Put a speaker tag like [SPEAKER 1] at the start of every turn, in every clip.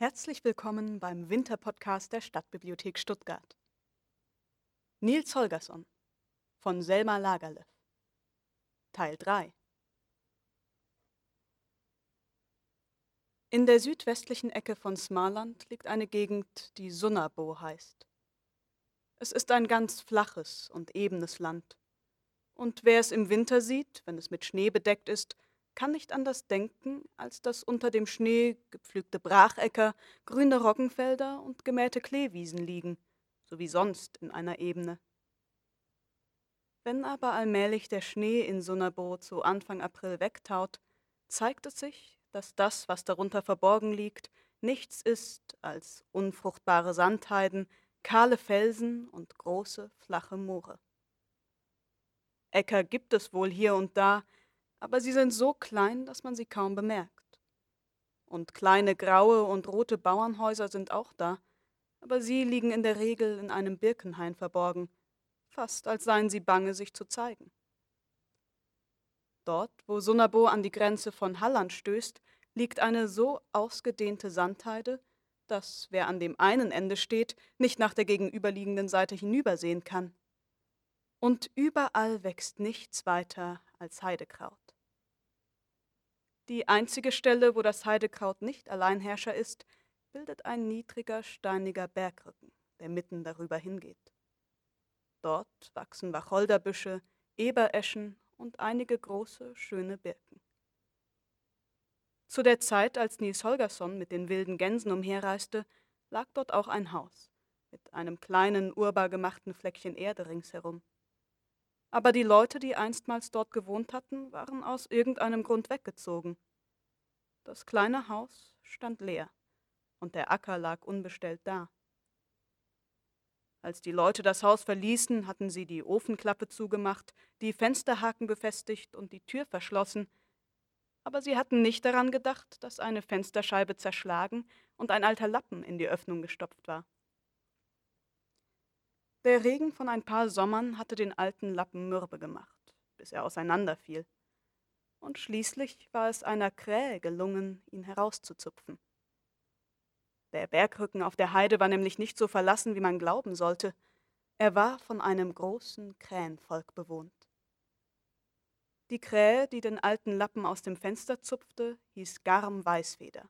[SPEAKER 1] Herzlich willkommen beim Winterpodcast der Stadtbibliothek Stuttgart. Nils Holgersson von Selma Lagerlöf Teil 3 In der südwestlichen Ecke von Smaland liegt eine Gegend, die Sunnabo heißt. Es ist ein ganz flaches und ebenes Land. Und wer es im Winter sieht, wenn es mit Schnee bedeckt ist, kann nicht anders denken, als dass unter dem Schnee gepflügte Brachecker, grüne Roggenfelder und gemähte Kleewiesen liegen, so wie sonst in einer Ebene. Wenn aber allmählich der Schnee in Sunnabo zu Anfang April wegtaut, zeigt es sich, dass das, was darunter verborgen liegt, nichts ist als unfruchtbare Sandheiden, kahle Felsen und große, flache Moore. Äcker gibt es wohl hier und da, aber sie sind so klein, dass man sie kaum bemerkt. Und kleine graue und rote Bauernhäuser sind auch da, aber sie liegen in der Regel in einem Birkenhain verborgen, fast als seien sie bange, sich zu zeigen. Dort, wo Sunnabo an die Grenze von Halland stößt, liegt eine so ausgedehnte Sandheide, dass wer an dem einen Ende steht, nicht nach der gegenüberliegenden Seite hinübersehen kann. Und überall wächst nichts weiter als Heidekraut. Die einzige Stelle, wo das Heidekraut nicht Alleinherrscher ist, bildet ein niedriger, steiniger Bergrücken, der mitten darüber hingeht. Dort wachsen Wacholderbüsche, Ebereschen und einige große, schöne Birken. Zu der Zeit, als Nils Holgersson mit den wilden Gänsen umherreiste, lag dort auch ein Haus mit einem kleinen, urbar gemachten Fleckchen Erde ringsherum. Aber die Leute, die einstmals dort gewohnt hatten, waren aus irgendeinem Grund weggezogen. Das kleine Haus stand leer und der Acker lag unbestellt da. Als die Leute das Haus verließen, hatten sie die Ofenklappe zugemacht, die Fensterhaken befestigt und die Tür verschlossen, aber sie hatten nicht daran gedacht, dass eine Fensterscheibe zerschlagen und ein alter Lappen in die Öffnung gestopft war. Der Regen von ein paar Sommern hatte den alten Lappen mürbe gemacht, bis er auseinanderfiel. Und schließlich war es einer Krähe gelungen, ihn herauszuzupfen. Der Bergrücken auf der Heide war nämlich nicht so verlassen, wie man glauben sollte. Er war von einem großen Krähenvolk bewohnt. Die Krähe, die den alten Lappen aus dem Fenster zupfte, hieß Garm Weißfeder,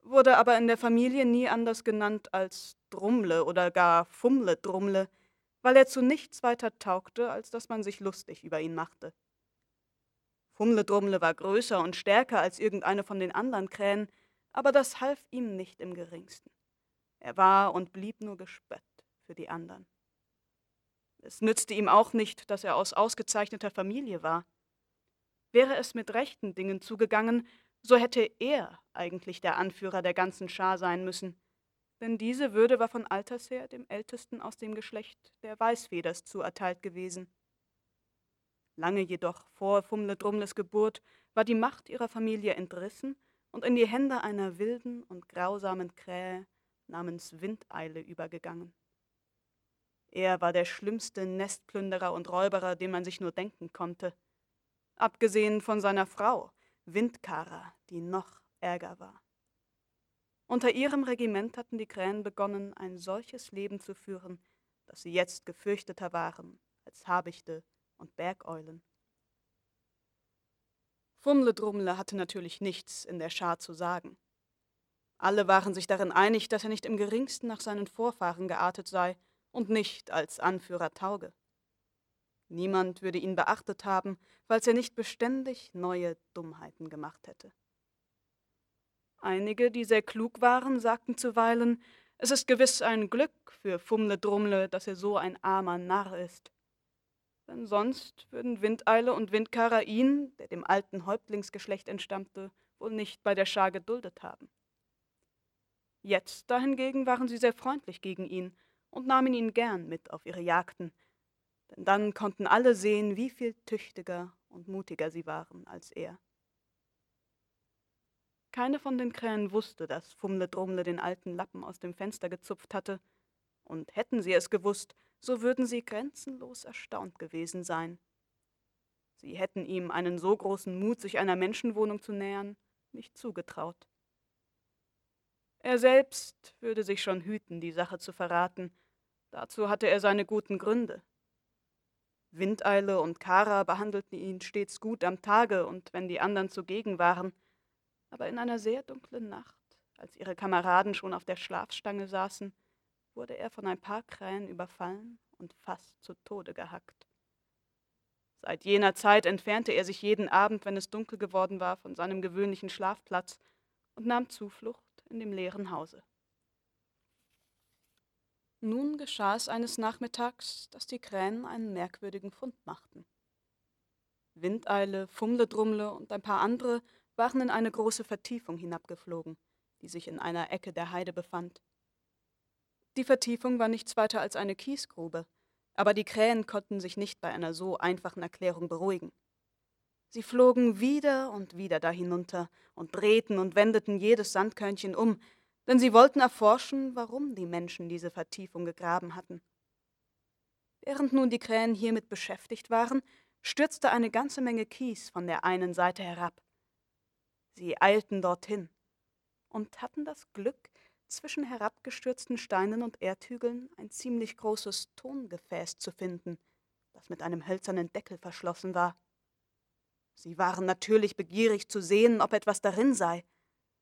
[SPEAKER 1] wurde aber in der Familie nie anders genannt als Drummle oder gar Fummle Drummle, weil er zu nichts weiter taugte, als dass man sich lustig über ihn machte. Fummle Drummle war größer und stärker als irgendeine von den anderen Krähen, aber das half ihm nicht im geringsten. Er war und blieb nur Gespött für die anderen. Es nützte ihm auch nicht, dass er aus ausgezeichneter Familie war. Wäre es mit rechten Dingen zugegangen, so hätte er eigentlich der Anführer der ganzen Schar sein müssen, denn diese Würde war von alters her dem Ältesten aus dem Geschlecht der Weißfeders zuerteilt gewesen. Lange jedoch vor Fumle Drumles Geburt war die Macht ihrer Familie entrissen und in die Hände einer wilden und grausamen Krähe namens Windeile übergegangen. Er war der schlimmste Nestplünderer und Räuberer, den man sich nur denken konnte, abgesehen von seiner Frau, Windkara, die noch ärger war. Unter ihrem Regiment hatten die Krähen begonnen, ein solches Leben zu führen, dass sie jetzt gefürchteter waren als Habichte und Bergeulen. Fumle-Drumle hatte natürlich nichts in der Schar zu sagen. Alle waren sich darin einig, dass er nicht im geringsten nach seinen Vorfahren geartet sei und nicht als Anführer tauge. Niemand würde ihn beachtet haben, falls er nicht beständig neue Dummheiten gemacht hätte. Einige, die sehr klug waren, sagten zuweilen, es ist gewiss ein Glück für Fumle Drumle, dass er so ein armer Narr ist. Denn sonst würden Windeile und Windkara ihn, der dem alten Häuptlingsgeschlecht entstammte, wohl nicht bei der Schar geduldet haben. Jetzt dahingegen waren sie sehr freundlich gegen ihn und nahmen ihn gern mit auf ihre Jagden, denn dann konnten alle sehen, wie viel tüchtiger und mutiger sie waren als er. Keine von den Krähen wusste, dass Fumle Drumle den alten Lappen aus dem Fenster gezupft hatte, und hätten sie es gewusst, so würden sie grenzenlos erstaunt gewesen sein. Sie hätten ihm einen so großen Mut, sich einer Menschenwohnung zu nähern, nicht zugetraut. Er selbst würde sich schon hüten, die Sache zu verraten. Dazu hatte er seine guten Gründe. Windeile und Kara behandelten ihn stets gut am Tage und wenn die anderen zugegen waren, aber in einer sehr dunklen Nacht, als ihre Kameraden schon auf der Schlafstange saßen, wurde er von ein paar Krähen überfallen und fast zu Tode gehackt. Seit jener Zeit entfernte er sich jeden Abend, wenn es dunkel geworden war, von seinem gewöhnlichen Schlafplatz und nahm Zuflucht in dem leeren Hause. Nun geschah es eines Nachmittags, dass die Krähen einen merkwürdigen Fund machten. Windeile, Fumledrummle und ein paar andere waren in eine große Vertiefung hinabgeflogen, die sich in einer Ecke der Heide befand. Die Vertiefung war nichts weiter als eine Kiesgrube, aber die Krähen konnten sich nicht bei einer so einfachen Erklärung beruhigen. Sie flogen wieder und wieder da hinunter und drehten und wendeten jedes Sandkörnchen um, denn sie wollten erforschen, warum die Menschen diese Vertiefung gegraben hatten. Während nun die Krähen hiermit beschäftigt waren, stürzte eine ganze Menge Kies von der einen Seite herab. Sie eilten dorthin und hatten das Glück, zwischen herabgestürzten Steinen und Erdhügeln ein ziemlich großes Tongefäß zu finden, das mit einem hölzernen Deckel verschlossen war. Sie waren natürlich begierig zu sehen, ob etwas darin sei,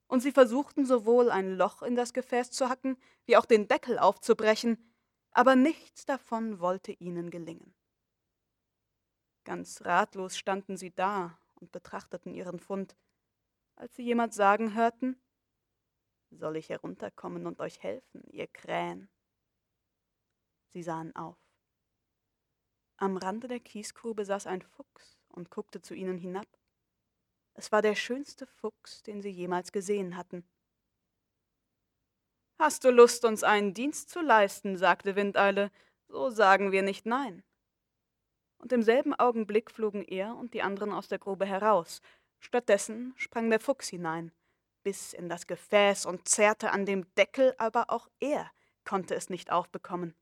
[SPEAKER 1] und sie versuchten sowohl ein Loch in das Gefäß zu hacken, wie auch den Deckel aufzubrechen, aber nichts davon wollte ihnen gelingen. Ganz ratlos standen sie da und betrachteten ihren Fund, als sie jemand sagen hörten, soll ich herunterkommen und euch helfen, ihr Krähen? Sie sahen auf. Am Rande der Kiesgrube saß ein Fuchs und guckte zu ihnen hinab. Es war der schönste Fuchs, den sie jemals gesehen hatten. Hast du Lust, uns einen Dienst zu leisten? sagte Windeile. So sagen wir nicht nein. Und im selben Augenblick flogen er und die anderen aus der Grube heraus. Stattdessen sprang der Fuchs hinein biss in das Gefäß und zerrte an dem Deckel, aber auch er konnte es nicht aufbekommen.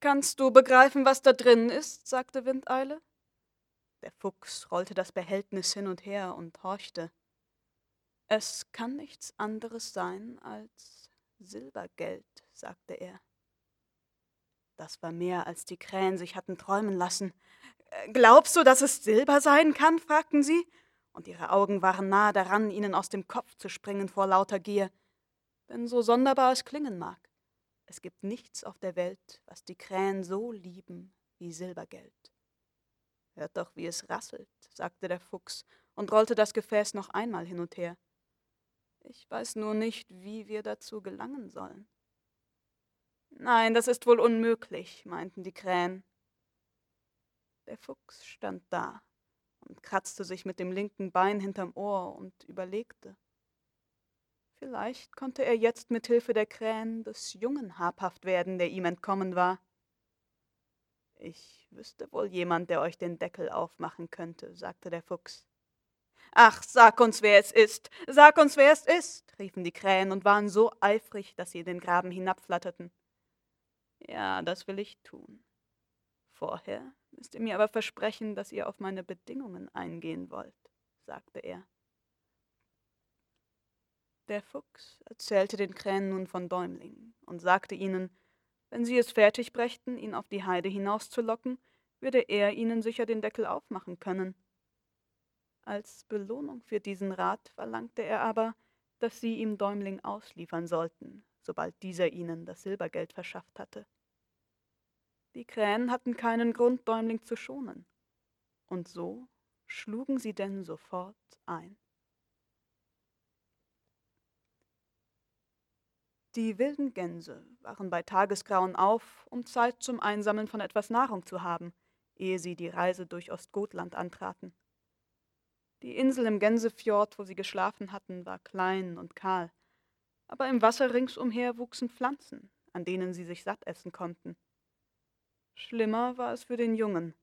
[SPEAKER 1] Kannst du begreifen, was da drin ist? sagte Windeile. Der Fuchs rollte das Behältnis hin und her und horchte. Es kann nichts anderes sein als Silbergeld, sagte er. Das war mehr, als die Krähen sich hatten träumen lassen. Glaubst du, dass es Silber sein kann? fragten sie und ihre Augen waren nahe daran, ihnen aus dem Kopf zu springen vor lauter Gier. Denn so sonderbar es klingen mag, es gibt nichts auf der Welt, was die Krähen so lieben wie Silbergeld. Hört doch, wie es rasselt, sagte der Fuchs und rollte das Gefäß noch einmal hin und her. Ich weiß nur nicht, wie wir dazu gelangen sollen. Nein, das ist wohl unmöglich, meinten die Krähen. Der Fuchs stand da, und kratzte sich mit dem linken Bein hinterm Ohr und überlegte. Vielleicht konnte er jetzt mit Hilfe der Krähen des Jungen habhaft werden, der ihm entkommen war. Ich wüsste wohl jemand, der euch den Deckel aufmachen könnte, sagte der Fuchs. Ach, sag uns, wer es ist, sag uns, wer es ist, riefen die Krähen und waren so eifrig, dass sie in den Graben hinabflatterten. Ja, das will ich tun. Vorher müsst ihr mir aber versprechen, dass ihr auf meine Bedingungen eingehen wollt, sagte er. Der Fuchs erzählte den Krähen nun von Däumling und sagte ihnen, wenn sie es fertig brächten, ihn auf die Heide hinauszulocken, würde er ihnen sicher den Deckel aufmachen können. Als Belohnung für diesen Rat verlangte er aber, dass sie ihm Däumling ausliefern sollten, sobald dieser ihnen das Silbergeld verschafft hatte. Die Krähen hatten keinen Grund, Däumling zu schonen. Und so schlugen sie denn sofort ein. Die wilden Gänse waren bei Tagesgrauen auf, um Zeit zum Einsammeln von etwas Nahrung zu haben, ehe sie die Reise durch Ostgotland antraten. Die Insel im Gänsefjord, wo sie geschlafen hatten, war klein und kahl, aber im Wasser ringsumher wuchsen Pflanzen, an denen sie sich satt essen konnten. Schlimmer war es für den Jungen.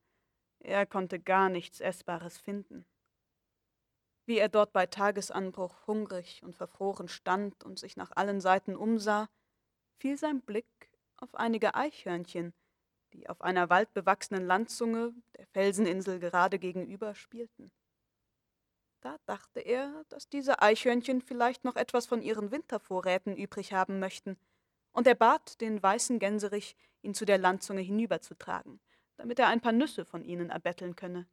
[SPEAKER 1] Er konnte gar nichts Essbares finden. Wie er dort bei Tagesanbruch hungrig und verfroren stand und sich nach allen Seiten umsah, fiel sein Blick auf einige Eichhörnchen, die auf einer waldbewachsenen Landzunge der Felseninsel gerade gegenüber spielten. Da dachte er, dass diese Eichhörnchen vielleicht noch etwas von ihren Wintervorräten übrig haben möchten, und er bat den weißen Gänserich, ihn zu der Landzunge hinüberzutragen, damit er ein paar Nüsse von ihnen erbetteln könne.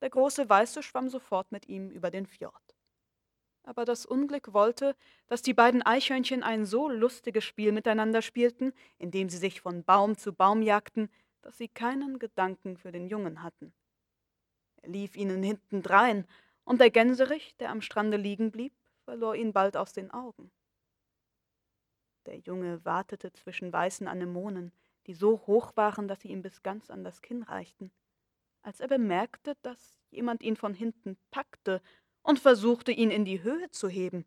[SPEAKER 1] Der große Weiße schwamm sofort mit ihm über den Fjord. Aber das Unglück wollte, dass die beiden Eichhörnchen ein so lustiges Spiel miteinander spielten, indem sie sich von Baum zu Baum jagten, dass sie keinen Gedanken für den Jungen hatten. Er lief ihnen hintendrein, und der Gänserich, der am Strande liegen blieb, verlor ihn bald aus den Augen. Der Junge wartete zwischen weißen Anemonen, die so hoch waren, dass sie ihm bis ganz an das Kinn reichten als er bemerkte, dass jemand ihn von hinten packte und versuchte, ihn in die Höhe zu heben.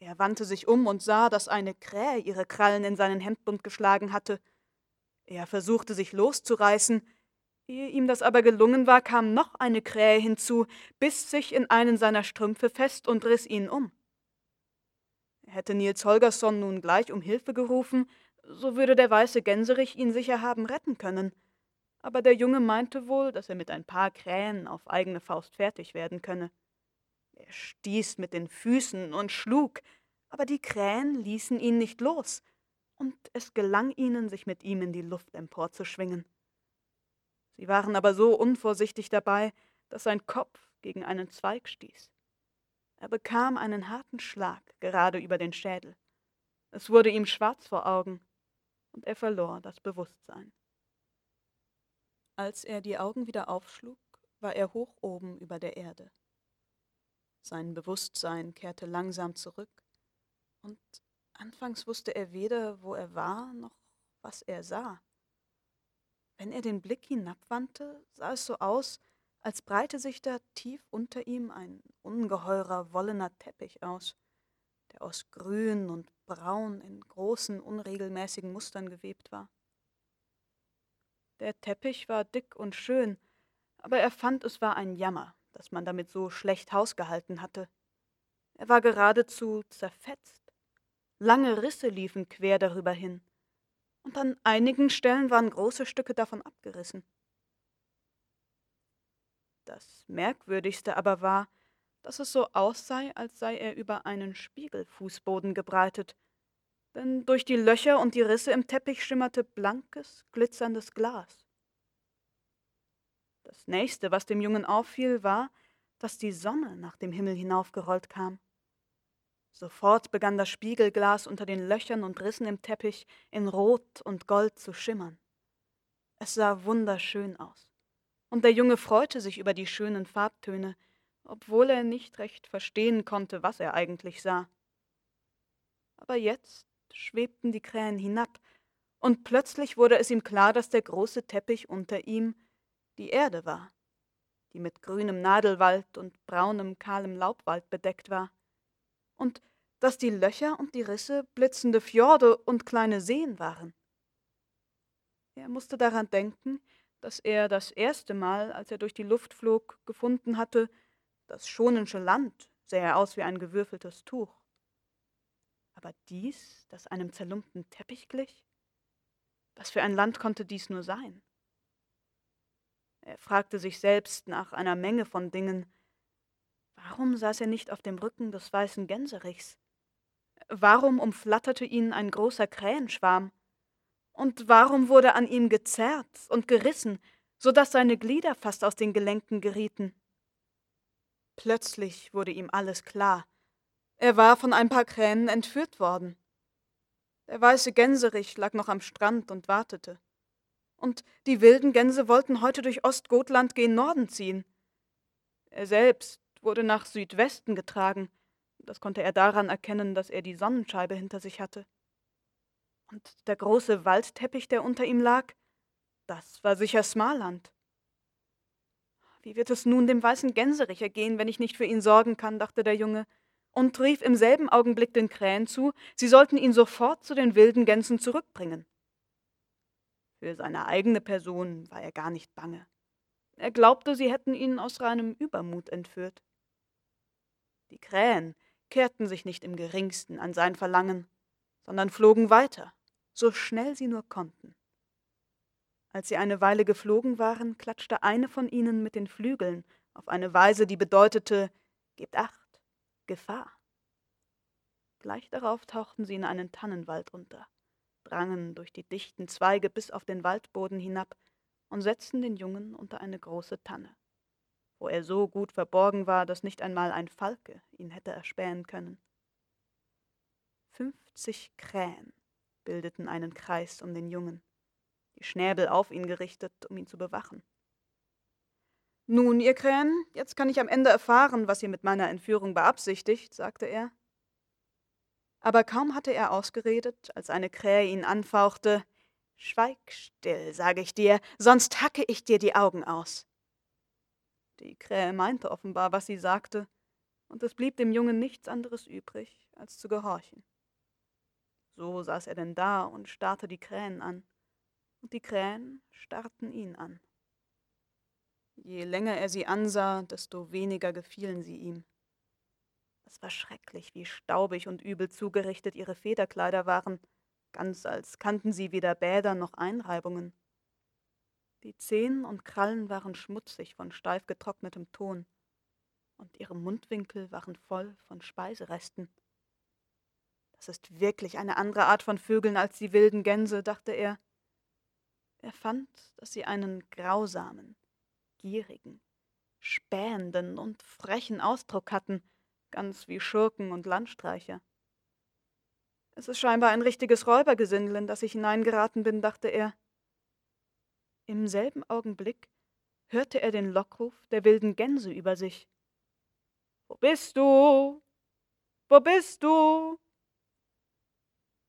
[SPEAKER 1] Er wandte sich um und sah, dass eine Krähe ihre Krallen in seinen Hemdbund geschlagen hatte. Er versuchte sich loszureißen, ehe ihm das aber gelungen war, kam noch eine Krähe hinzu, biss sich in einen seiner Strümpfe fest und riss ihn um. Hätte Nils Holgersson nun gleich um Hilfe gerufen, so würde der weiße Gänserich ihn sicher haben retten können aber der Junge meinte wohl, dass er mit ein paar Krähen auf eigene Faust fertig werden könne. Er stieß mit den Füßen und schlug, aber die Krähen ließen ihn nicht los, und es gelang ihnen, sich mit ihm in die Luft emporzuschwingen. Sie waren aber so unvorsichtig dabei, dass sein Kopf gegen einen Zweig stieß. Er bekam einen harten Schlag gerade über den Schädel. Es wurde ihm schwarz vor Augen, und er verlor das Bewusstsein. Als er die Augen wieder aufschlug, war er hoch oben über der Erde. Sein Bewusstsein kehrte langsam zurück, und anfangs wusste er weder, wo er war, noch was er sah. Wenn er den Blick hinabwandte, sah es so aus, als breite sich da tief unter ihm ein ungeheurer wollener Teppich aus, der aus grün und braun in großen, unregelmäßigen Mustern gewebt war. Der Teppich war dick und schön, aber er fand, es war ein Jammer, dass man damit so schlecht hausgehalten hatte. Er war geradezu zerfetzt. Lange Risse liefen quer darüber hin, und an einigen Stellen waren große Stücke davon abgerissen. Das Merkwürdigste aber war, dass es so aussah, als sei er über einen Spiegelfußboden gebreitet, denn durch die Löcher und die Risse im Teppich schimmerte blankes, glitzerndes Glas. Das nächste, was dem Jungen auffiel, war, dass die Sonne nach dem Himmel hinaufgerollt kam. Sofort begann das Spiegelglas unter den Löchern und Rissen im Teppich in Rot und Gold zu schimmern. Es sah wunderschön aus, und der Junge freute sich über die schönen Farbtöne, obwohl er nicht recht verstehen konnte, was er eigentlich sah. Aber jetzt schwebten die Krähen hinab, und plötzlich wurde es ihm klar, dass der große Teppich unter ihm die Erde war, die mit grünem Nadelwald und braunem, kahlem Laubwald bedeckt war, und dass die Löcher und die Risse blitzende Fjorde und kleine Seen waren. Er musste daran denken, dass er das erste Mal, als er durch die Luft flog, gefunden hatte, das schonensche Land sähe aus wie ein gewürfeltes Tuch. Aber dies, das einem zerlumpten Teppich glich? Was für ein Land konnte dies nur sein? Er fragte sich selbst nach einer Menge von Dingen. Warum saß er nicht auf dem Rücken des weißen Gänserichs? Warum umflatterte ihn ein großer Krähenschwarm? Und warum wurde an ihm gezerrt und gerissen, so dass seine Glieder fast aus den Gelenken gerieten? Plötzlich wurde ihm alles klar. Er war von ein paar Krähen entführt worden. Der weiße Gänserich lag noch am Strand und wartete. Und die wilden Gänse wollten heute durch Ostgotland gen Norden ziehen. Er selbst wurde nach Südwesten getragen. Das konnte er daran erkennen, dass er die Sonnenscheibe hinter sich hatte. Und der große Waldteppich, der unter ihm lag, das war sicher Smarland. Wie wird es nun dem weißen Gänserich ergehen, wenn ich nicht für ihn sorgen kann, dachte der Junge und rief im selben Augenblick den Krähen zu, sie sollten ihn sofort zu den wilden Gänsen zurückbringen. Für seine eigene Person war er gar nicht bange. Er glaubte, sie hätten ihn aus reinem Übermut entführt. Die Krähen kehrten sich nicht im geringsten an sein Verlangen, sondern flogen weiter, so schnell sie nur konnten. Als sie eine Weile geflogen waren, klatschte eine von ihnen mit den Flügeln auf eine Weise, die bedeutete, gebt acht, Gefahr. Gleich darauf tauchten sie in einen Tannenwald unter, drangen durch die dichten Zweige bis auf den Waldboden hinab und setzten den Jungen unter eine große Tanne, wo er so gut verborgen war, dass nicht einmal ein Falke ihn hätte erspähen können. Fünfzig Krähen bildeten einen Kreis um den Jungen, die Schnäbel auf ihn gerichtet, um ihn zu bewachen. Nun, ihr Krähen, jetzt kann ich am Ende erfahren, was ihr mit meiner Entführung beabsichtigt, sagte er. Aber kaum hatte er ausgeredet, als eine Krähe ihn anfauchte Schweig still, sage ich dir, sonst hacke ich dir die Augen aus. Die Krähe meinte offenbar, was sie sagte, und es blieb dem Jungen nichts anderes übrig, als zu gehorchen. So saß er denn da und starrte die Krähen an, und die Krähen starrten ihn an. Je länger er sie ansah, desto weniger gefielen sie ihm. Es war schrecklich, wie staubig und übel zugerichtet ihre Federkleider waren, ganz als kannten sie weder Bäder noch Einreibungen. Die Zehen und Krallen waren schmutzig von steif getrocknetem Ton, und ihre Mundwinkel waren voll von Speiseresten. Das ist wirklich eine andere Art von Vögeln als die wilden Gänse, dachte er. Er fand, dass sie einen grausamen, gierigen, spähenden und frechen Ausdruck hatten, ganz wie Schurken und Landstreicher. Es ist scheinbar ein richtiges Räubergesindel, in das ich hineingeraten bin, dachte er. Im selben Augenblick hörte er den Lockruf der wilden Gänse über sich. Wo bist du? Wo bist du?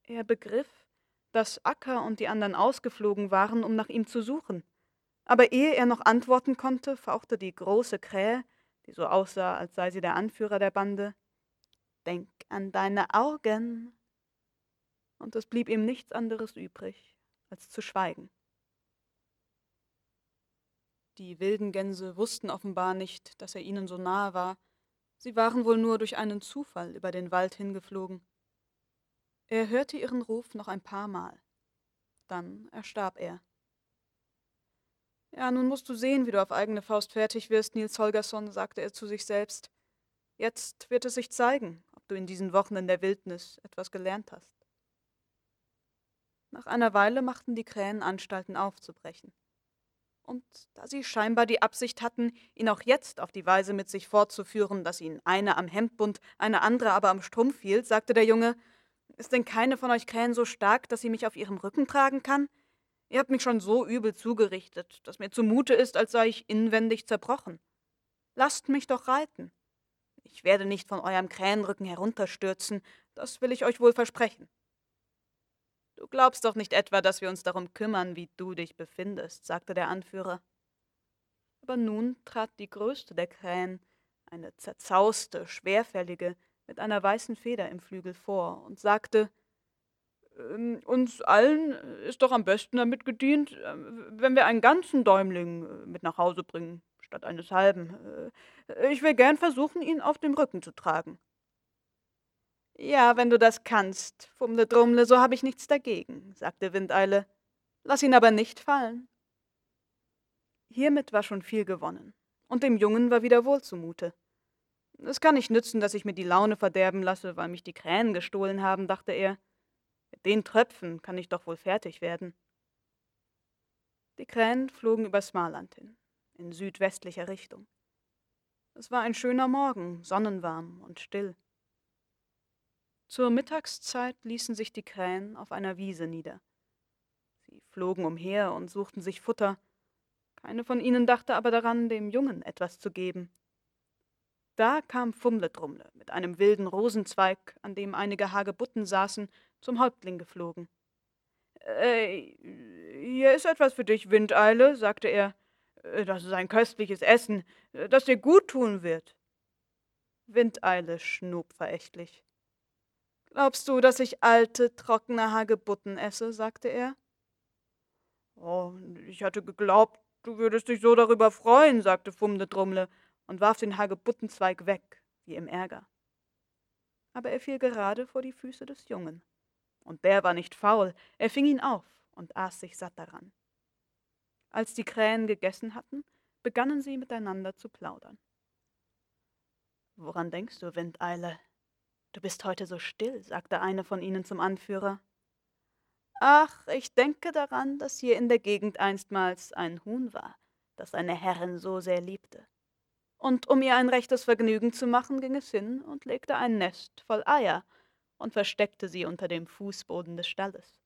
[SPEAKER 1] Er begriff, dass Acker und die anderen ausgeflogen waren, um nach ihm zu suchen. Aber ehe er noch antworten konnte, fauchte die große Krähe, die so aussah, als sei sie der Anführer der Bande. Denk an deine Augen. Und es blieb ihm nichts anderes übrig, als zu schweigen. Die wilden Gänse wussten offenbar nicht, dass er ihnen so nahe war. Sie waren wohl nur durch einen Zufall über den Wald hingeflogen. Er hörte ihren Ruf noch ein paar Mal. Dann erstarb er. Ja, nun musst du sehen, wie du auf eigene Faust fertig wirst, Nils Holgersson, sagte er zu sich selbst. Jetzt wird es sich zeigen, ob du in diesen Wochen in der Wildnis etwas gelernt hast. Nach einer Weile machten die Krähen Anstalten aufzubrechen. Und da sie scheinbar die Absicht hatten, ihn auch jetzt auf die Weise mit sich fortzuführen, dass ihn eine am Hemdbund, eine andere aber am Strumpf hielt, sagte der Junge, ist denn keine von euch Krähen so stark, dass sie mich auf ihrem Rücken tragen kann? Ihr habt mich schon so übel zugerichtet, dass mir zumute ist, als sei ich inwendig zerbrochen. Lasst mich doch reiten. Ich werde nicht von eurem Krähenrücken herunterstürzen, das will ich euch wohl versprechen. Du glaubst doch nicht etwa, dass wir uns darum kümmern, wie du dich befindest, sagte der Anführer. Aber nun trat die größte der Krähen, eine zerzauste, schwerfällige, mit einer weißen Feder im Flügel vor und sagte, ähm, uns allen ist doch am besten damit gedient, äh, wenn wir einen ganzen Däumling äh, mit nach Hause bringen, statt eines halben. Äh, ich will gern versuchen, ihn auf dem Rücken zu tragen. Ja, wenn du das kannst, Fumle Drumle, so habe ich nichts dagegen, sagte Windeile. Lass ihn aber nicht fallen. Hiermit war schon viel gewonnen, und dem Jungen war wieder wohl zumute. Es kann nicht nützen, dass ich mir die Laune verderben lasse, weil mich die Krähen gestohlen haben, dachte er. Mit den Tröpfen kann ich doch wohl fertig werden. Die Krähen flogen über Smarland hin, in südwestlicher Richtung. Es war ein schöner Morgen, sonnenwarm und still. Zur Mittagszeit ließen sich die Krähen auf einer Wiese nieder. Sie flogen umher und suchten sich Futter. Keine von ihnen dachte aber daran, dem Jungen etwas zu geben. Da kam Fumledrumle mit einem wilden Rosenzweig, an dem einige Hagebutten saßen, zum Häuptling geflogen. Äh, hier ist etwas für dich, Windeile, sagte er. Das ist ein köstliches Essen, das dir gut tun wird. Windeile schnob verächtlich. Glaubst du, dass ich alte, trockene Hagebutten esse? sagte er. Oh, ich hatte geglaubt, du würdest dich so darüber freuen, sagte Fumle und warf den Hagebuttenzweig weg, wie im Ärger. Aber er fiel gerade vor die Füße des Jungen. Und der war nicht faul, er fing ihn auf und aß sich satt daran. Als die Krähen gegessen hatten, begannen sie miteinander zu plaudern. Woran denkst du, Windeile? Du bist heute so still, sagte eine von ihnen zum Anführer. Ach, ich denke daran, dass hier in der Gegend einstmals ein Huhn war, das seine Herrin so sehr liebte. Und um ihr ein rechtes Vergnügen zu machen, ging es hin und legte ein Nest voll Eier und versteckte sie unter dem Fußboden des Stalles.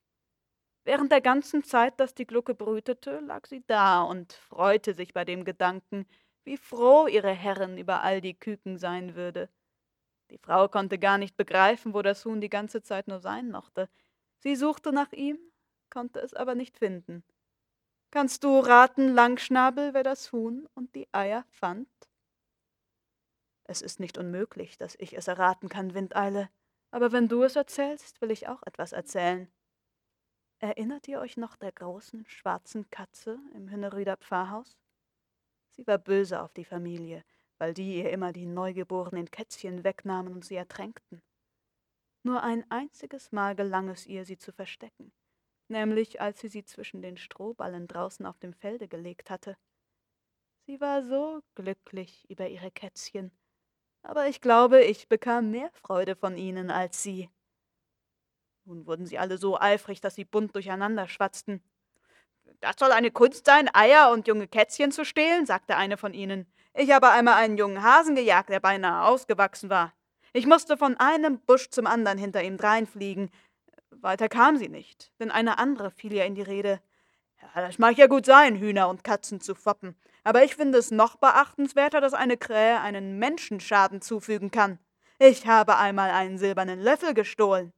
[SPEAKER 1] Während der ganzen Zeit, dass die Glucke brütete, lag sie da und freute sich bei dem Gedanken, wie froh ihre Herrin über all die Küken sein würde. Die Frau konnte gar nicht begreifen, wo das Huhn die ganze Zeit nur sein mochte. Sie suchte nach ihm, konnte es aber nicht finden. Kannst du raten, Langschnabel, wer das Huhn und die Eier fand? Es ist nicht unmöglich, dass ich es erraten kann, Windeile, aber wenn du es erzählst, will ich auch etwas erzählen. Erinnert ihr euch noch der großen, schwarzen Katze im Hünnerüder Pfarrhaus? Sie war böse auf die Familie, weil die ihr immer die neugeborenen Kätzchen wegnahmen und sie ertränkten. Nur ein einziges Mal gelang es ihr, sie zu verstecken, nämlich als sie sie zwischen den Strohballen draußen auf dem Felde gelegt hatte. Sie war so glücklich über ihre Kätzchen, aber ich glaube, ich bekam mehr Freude von ihnen als sie. Nun wurden sie alle so eifrig, dass sie bunt durcheinander schwatzten. Das soll eine Kunst sein, Eier und junge Kätzchen zu stehlen, sagte eine von ihnen. Ich habe einmal einen jungen Hasen gejagt, der beinahe ausgewachsen war. Ich musste von einem Busch zum anderen hinter ihm dreinfliegen. Weiter kam sie nicht, denn eine andere fiel ihr in die Rede. Ja, das mag ja gut sein, Hühner und Katzen zu foppen, aber ich finde es noch beachtenswerter, dass eine Krähe einen Menschen Schaden zufügen kann. Ich habe einmal einen silbernen Löffel gestohlen.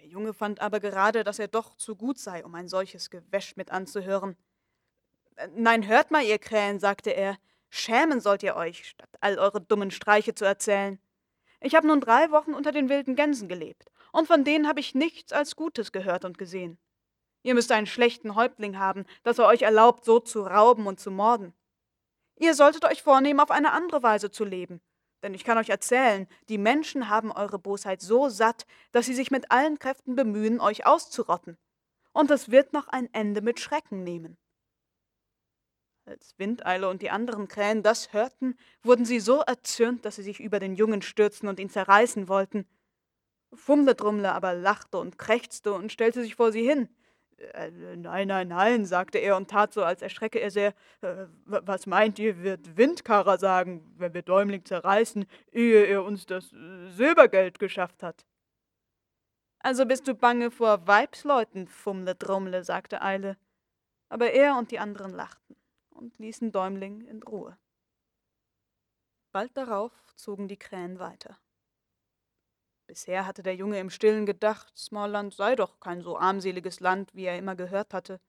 [SPEAKER 1] Der Junge fand aber gerade, dass er doch zu gut sei, um ein solches Gewäsch mit anzuhören. Nein, hört mal, ihr Krähen, sagte er, schämen sollt ihr euch, statt all eure dummen Streiche zu erzählen. Ich habe nun drei Wochen unter den wilden Gänsen gelebt, und von denen habe ich nichts als Gutes gehört und gesehen. Ihr müsst einen schlechten Häuptling haben, dass er euch erlaubt, so zu rauben und zu morden. Ihr solltet euch vornehmen, auf eine andere Weise zu leben, denn ich kann euch erzählen, die Menschen haben eure Bosheit so satt, dass sie sich mit allen Kräften bemühen, euch auszurotten. Und es wird noch ein Ende mit Schrecken nehmen. Als Windeile und die anderen Krähen das hörten, wurden sie so erzürnt, dass sie sich über den Jungen stürzten und ihn zerreißen wollten. Fumledrumle aber lachte und krächzte und stellte sich vor sie hin. Äh, nein, nein, nein, sagte er und tat so, als erschrecke er sehr. Äh, was meint ihr, wird Windkarrer sagen, wenn wir Däumling zerreißen, ehe er uns das äh, Silbergeld geschafft hat? Also bist du bange vor Weibsleuten, Fumle Drummle, sagte Eile. Aber er und die anderen lachten und ließen Däumling in Ruhe. Bald darauf zogen die Krähen weiter. Bisher hatte der Junge im Stillen gedacht, Smallland sei doch kein so armseliges Land, wie er immer gehört hatte.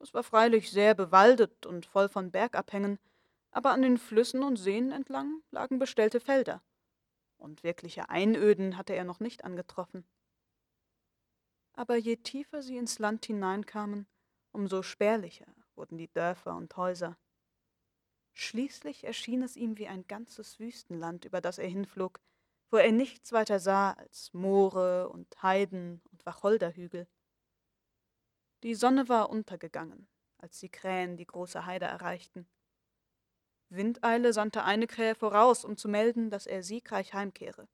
[SPEAKER 1] Es war freilich sehr bewaldet und voll von Bergabhängen, aber an den Flüssen und Seen entlang lagen bestellte Felder, und wirkliche Einöden hatte er noch nicht angetroffen. Aber je tiefer sie ins Land hineinkamen, umso spärlicher wurden die Dörfer und Häuser. Schließlich erschien es ihm wie ein ganzes Wüstenland, über das er hinflog, wo er nichts weiter sah als Moore und Heiden und Wacholderhügel. Die Sonne war untergegangen, als die Krähen die große Heide erreichten. Windeile sandte eine Krähe voraus, um zu melden, dass er siegreich heimkehre.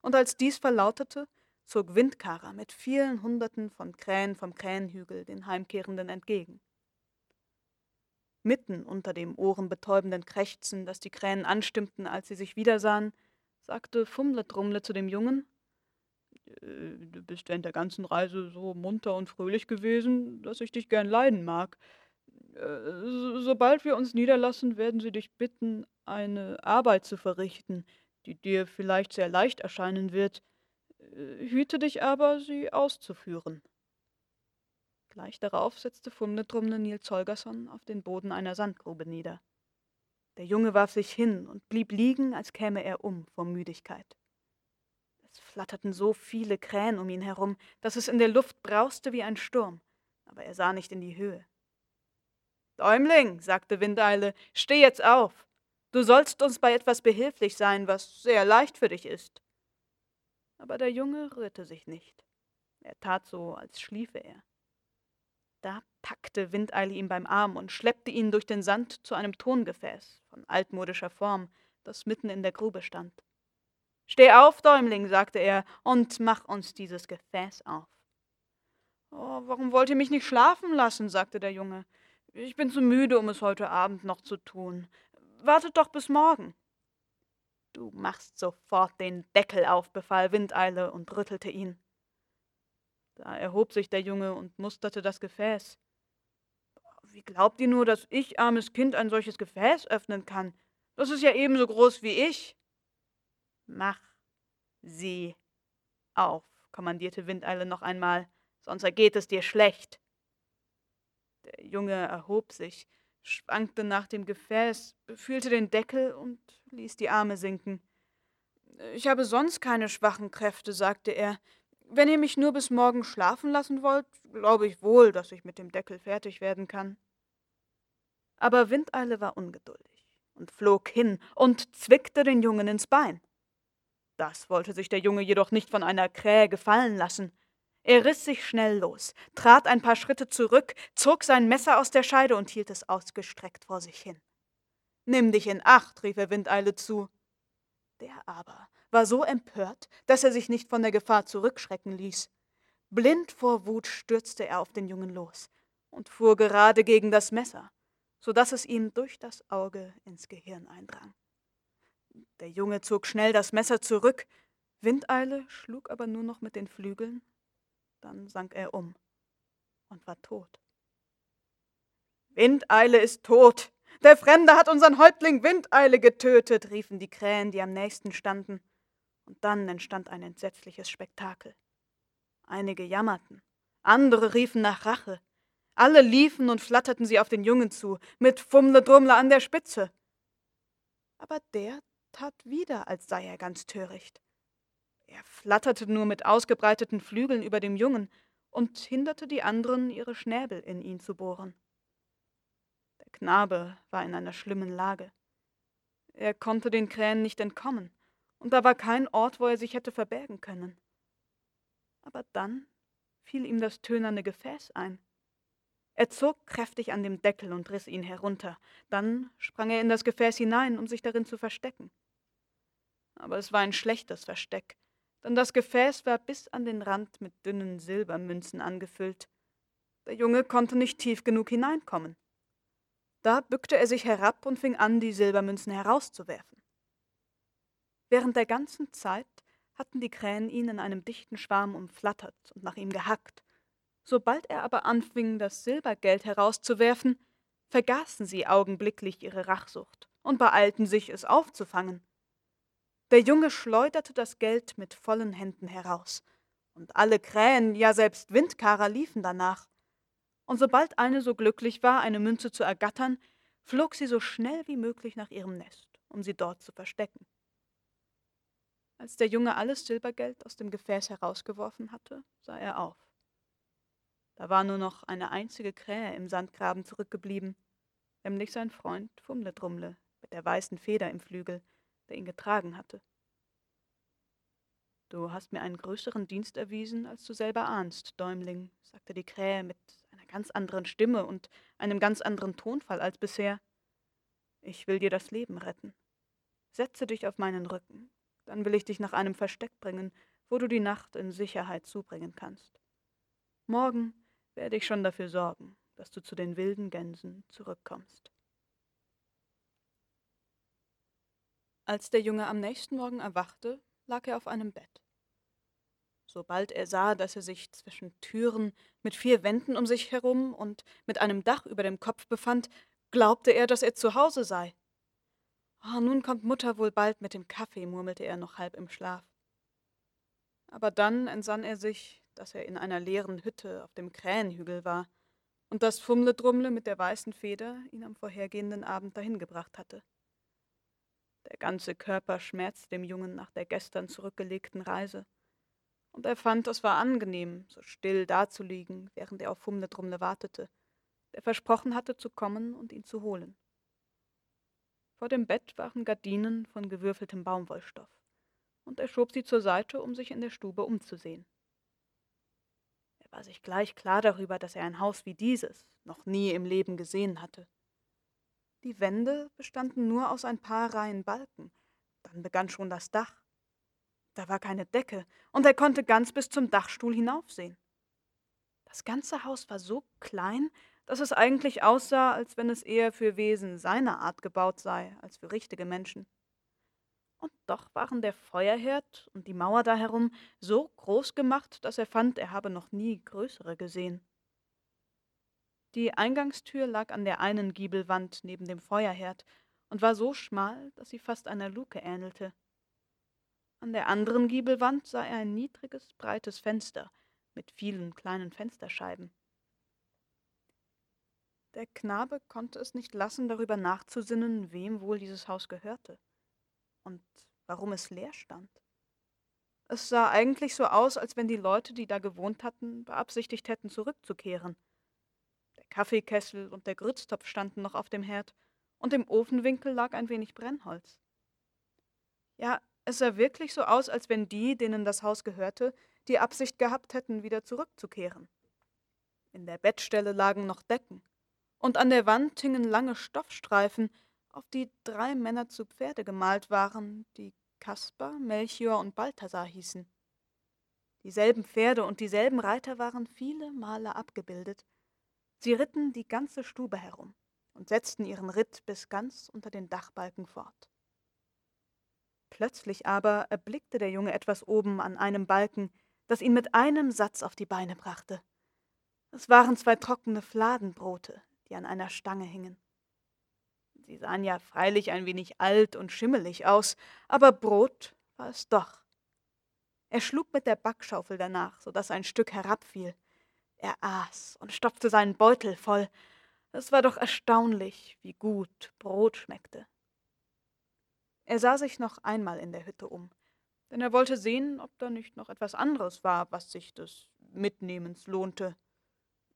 [SPEAKER 1] Und als dies verlautete, zog Windkara mit vielen Hunderten von Krähen vom Krähenhügel den Heimkehrenden entgegen. Mitten unter dem ohrenbetäubenden Krächzen, das die Krähen anstimmten, als sie sich wiedersahen, sagte Fummledrummle zu dem Jungen. Äh, du bist während der ganzen Reise so munter und fröhlich gewesen, dass ich dich gern leiden mag. Äh, sobald wir uns niederlassen, werden sie dich bitten, eine Arbeit zu verrichten, die dir vielleicht sehr leicht erscheinen wird. Äh, hüte dich aber, sie auszuführen. Gleich darauf setzte Fummledrummle Nils Holgersson auf den Boden einer Sandgrube nieder. Der Junge warf sich hin und blieb liegen, als käme er um vor Müdigkeit. Es flatterten so viele Krähen um ihn herum, dass es in der Luft brauste wie ein Sturm, aber er sah nicht in die Höhe. Däumling, sagte Windeile, steh jetzt auf. Du sollst uns bei etwas behilflich sein, was sehr leicht für dich ist. Aber der Junge rührte sich nicht. Er tat so, als schliefe er. Da packte Windeile ihn beim Arm und schleppte ihn durch den Sand zu einem Tongefäß von altmodischer Form, das mitten in der Grube stand. Steh auf, Däumling, sagte er, und mach uns dieses Gefäß auf. Oh, warum wollt ihr mich nicht schlafen lassen? sagte der Junge. Ich bin zu müde, um es heute Abend noch zu tun. Wartet doch bis morgen. Du machst sofort den Deckel auf, befahl Windeile und rüttelte ihn. Da erhob sich der Junge und musterte das Gefäß. Wie glaubt ihr nur, dass ich, armes Kind, ein solches Gefäß öffnen kann? Das ist ja ebenso groß wie ich. Mach sie auf, kommandierte Windeile noch einmal, sonst ergeht es dir schlecht. Der Junge erhob sich, schwankte nach dem Gefäß, befühlte den Deckel und ließ die Arme sinken. Ich habe sonst keine schwachen Kräfte, sagte er. Wenn ihr mich nur bis morgen schlafen lassen wollt, glaube ich wohl, dass ich mit dem Deckel fertig werden kann. Aber Windeile war ungeduldig und flog hin und zwickte den Jungen ins Bein. Das wollte sich der Junge jedoch nicht von einer Krähe gefallen lassen. Er riss sich schnell los, trat ein paar Schritte zurück, zog sein Messer aus der Scheide und hielt es ausgestreckt vor sich hin. Nimm dich in Acht, rief er Windeile zu. Der aber war so empört, dass er sich nicht von der Gefahr zurückschrecken ließ. Blind vor Wut stürzte er auf den Jungen los und fuhr gerade gegen das Messer, so dass es ihm durch das Auge ins Gehirn eindrang. Der Junge zog schnell das Messer zurück, Windeile schlug aber nur noch mit den Flügeln dann sank er um und war tot. Windeile ist tot. Der Fremde hat unseren Häuptling Windeile getötet, riefen die Krähen, die am nächsten standen. Und dann entstand ein entsetzliches Spektakel. Einige jammerten, andere riefen nach Rache. Alle liefen und flatterten sie auf den Jungen zu, mit Fumle Drummle an der Spitze. Aber der tat wieder, als sei er ganz töricht. Er flatterte nur mit ausgebreiteten Flügeln über dem Jungen und hinderte die anderen, ihre Schnäbel in ihn zu bohren. Der Knabe war in einer schlimmen Lage. Er konnte den Krähen nicht entkommen, und da war kein Ort, wo er sich hätte verbergen können. Aber dann fiel ihm das tönerne Gefäß ein. Er zog kräftig an dem Deckel und riss ihn herunter. Dann sprang er in das Gefäß hinein, um sich darin zu verstecken. Aber es war ein schlechtes Versteck, denn das Gefäß war bis an den Rand mit dünnen Silbermünzen angefüllt. Der Junge konnte nicht tief genug hineinkommen. Da bückte er sich herab und fing an, die Silbermünzen herauszuwerfen. Während der ganzen Zeit hatten die Krähen ihn in einem dichten Schwarm umflattert und nach ihm gehackt. Sobald er aber anfing, das Silbergeld herauszuwerfen, vergaßen sie augenblicklich ihre Rachsucht und beeilten sich, es aufzufangen. Der Junge schleuderte das Geld mit vollen Händen heraus, und alle Krähen, ja selbst Windkarer liefen danach. Und sobald eine so glücklich war, eine Münze zu ergattern, flog sie so schnell wie möglich nach ihrem Nest, um sie dort zu verstecken. Als der Junge alles Silbergeld aus dem Gefäß herausgeworfen hatte, sah er auf. Da war nur noch eine einzige Krähe im Sandgraben zurückgeblieben, nämlich sein Freund Fumledrumle mit der weißen Feder im Flügel, der ihn getragen hatte. Du hast mir einen größeren Dienst erwiesen, als du selber ahnst, Däumling, sagte die Krähe mit einer ganz anderen Stimme und einem ganz anderen Tonfall als bisher. Ich will dir das Leben retten. Setze dich auf meinen Rücken, dann will ich dich nach einem Versteck bringen, wo du die Nacht in Sicherheit zubringen kannst. Morgen werde ich schon dafür sorgen, dass du zu den wilden Gänsen zurückkommst. Als der Junge am nächsten Morgen erwachte, lag er auf einem Bett. Sobald er sah, dass er sich zwischen Türen mit vier Wänden um sich herum und mit einem Dach über dem Kopf befand, glaubte er, dass er zu Hause sei. Oh, nun kommt Mutter wohl bald mit dem Kaffee, murmelte er noch halb im Schlaf. Aber dann entsann er sich, dass er in einer leeren Hütte auf dem Krähenhügel war und dass Fumledrumle mit der weißen Feder ihn am vorhergehenden Abend dahin gebracht hatte. Der ganze Körper schmerzte dem Jungen nach der gestern zurückgelegten Reise. Und er fand, es war angenehm, so still dazuliegen, während er auf Fumledrumle wartete, der versprochen hatte zu kommen und ihn zu holen. Vor dem Bett waren Gardinen von gewürfeltem Baumwollstoff, und er schob sie zur Seite, um sich in der Stube umzusehen. war sich gleich klar darüber, dass er ein Haus wie dieses noch nie im Leben gesehen hatte. Die Wände bestanden nur aus ein paar Reihen Balken, dann begann schon das Dach. Da war keine Decke, und er konnte ganz bis zum Dachstuhl hinaufsehen. Das ganze Haus war so klein, dass es eigentlich aussah, als wenn es eher für Wesen seiner Art gebaut sei, als für richtige Menschen. Und doch waren der Feuerherd und die Mauer da herum so groß gemacht, dass er fand, er habe noch nie größere gesehen. Die Eingangstür lag an der einen Giebelwand neben dem Feuerherd und war so schmal, dass sie fast einer Luke ähnelte. An der anderen Giebelwand sah er ein niedriges, breites Fenster mit vielen kleinen Fensterscheiben. Der Knabe konnte es nicht lassen, darüber nachzusinnen, wem wohl dieses Haus gehörte und warum es leer stand. Es sah eigentlich so aus, als wenn die Leute, die da gewohnt hatten, beabsichtigt hätten, zurückzukehren. Der Kaffeekessel und der Grütztopf standen noch auf dem Herd, und im Ofenwinkel lag ein wenig Brennholz. Ja, es sah wirklich so aus, als wenn die, denen das Haus gehörte, die Absicht gehabt hätten, wieder zurückzukehren. In der Bettstelle lagen noch Decken, und an der Wand hingen lange Stoffstreifen, auf die drei Männer zu Pferde gemalt waren, die Kaspar, Melchior und Balthasar hießen. Dieselben Pferde und dieselben Reiter waren viele Male abgebildet. Sie ritten die ganze Stube herum und setzten ihren Ritt bis ganz unter den Dachbalken fort. Plötzlich aber erblickte der Junge etwas oben an einem Balken, das ihn mit einem Satz auf die Beine brachte. Es waren zwei trockene Fladenbrote, die an einer Stange hingen. Sie sahen ja freilich ein wenig alt und schimmelig aus, aber Brot war es doch. Er schlug mit der Backschaufel danach, so dass ein Stück herabfiel. Er aß und stopfte seinen Beutel voll. Es war doch erstaunlich, wie gut Brot schmeckte. Er sah sich noch einmal in der Hütte um, denn er wollte sehen, ob da nicht noch etwas anderes war, was sich des Mitnehmens lohnte.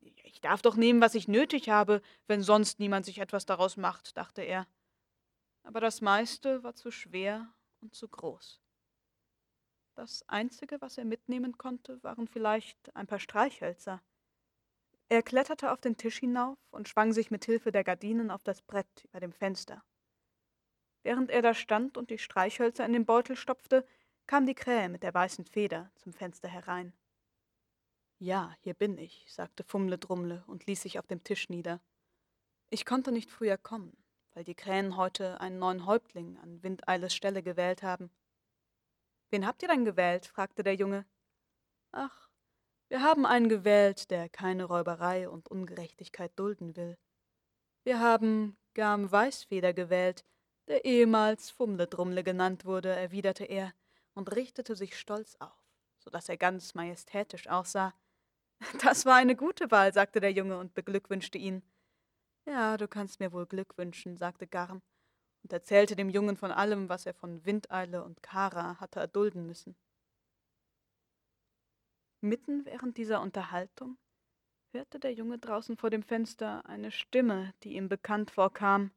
[SPEAKER 1] Ich darf doch nehmen, was ich nötig habe, wenn sonst niemand sich etwas daraus macht, dachte er. Aber das meiste war zu schwer und zu groß. Das Einzige, was er mitnehmen konnte, waren vielleicht ein paar Streichhölzer. Er kletterte auf den Tisch hinauf und schwang sich mit Hilfe der Gardinen auf das Brett über dem Fenster. Während er da stand und die Streichhölzer in den Beutel stopfte, kam die Krähe mit der weißen Feder zum Fenster herein. Ja, hier bin ich, sagte Fumle Drumle und ließ sich auf dem Tisch nieder. Ich konnte nicht früher kommen, weil die Krähen heute einen neuen Häuptling an Windeiles Stelle gewählt haben. Wen habt ihr denn gewählt? fragte der Junge. Ach, wir haben einen gewählt, der keine Räuberei und Ungerechtigkeit dulden will. Wir haben Gam Weißfeder gewählt, der ehemals Fumle Drumle genannt wurde, erwiderte er und richtete sich stolz auf, so dass er ganz majestätisch aussah, das war eine gute Wahl, sagte der Junge und beglückwünschte ihn. Ja, du kannst mir wohl Glück wünschen, sagte Garm und erzählte dem Jungen von allem, was er von Windeile und Kara hatte erdulden müssen. Mitten während dieser Unterhaltung hörte der Junge draußen vor dem Fenster eine Stimme, die ihm bekannt vorkam.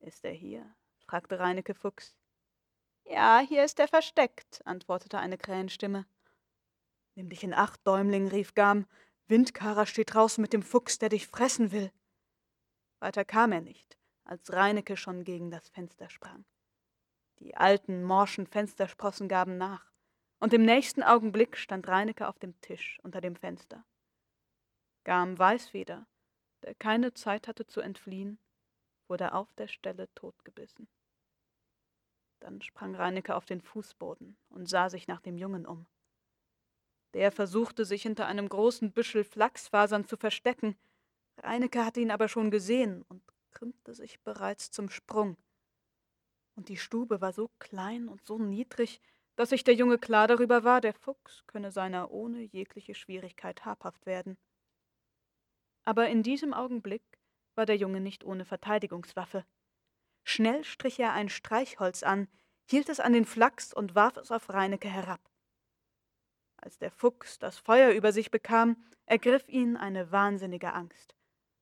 [SPEAKER 1] Ist er hier? fragte Reineke Fuchs. Ja, hier ist er versteckt, antwortete eine Krähenstimme. Nimm dich in Acht, Däumling, rief Gam. Windkara steht draußen mit dem Fuchs, der dich fressen will. Weiter kam er nicht, als Reineke schon gegen das Fenster sprang. Die alten, morschen Fenstersprossen gaben nach, und im nächsten Augenblick stand Reineke auf dem Tisch unter dem Fenster. Gam Weißfeder, der keine Zeit hatte zu entfliehen, wurde auf der Stelle totgebissen. Dann sprang Reineke auf den Fußboden und sah sich nach dem Jungen um. Der versuchte sich hinter einem großen Büschel Flachsfasern zu verstecken. Reineke hatte ihn aber schon gesehen und krümmte sich bereits zum Sprung. Und die Stube war so klein und so niedrig, dass sich der Junge klar darüber war, der Fuchs könne seiner ohne jegliche Schwierigkeit habhaft werden. Aber in diesem Augenblick war der Junge nicht ohne Verteidigungswaffe. Schnell strich er ein Streichholz an, hielt es an den Flachs und warf es auf Reineke herab. Als der Fuchs das Feuer über sich bekam, ergriff ihn eine wahnsinnige Angst.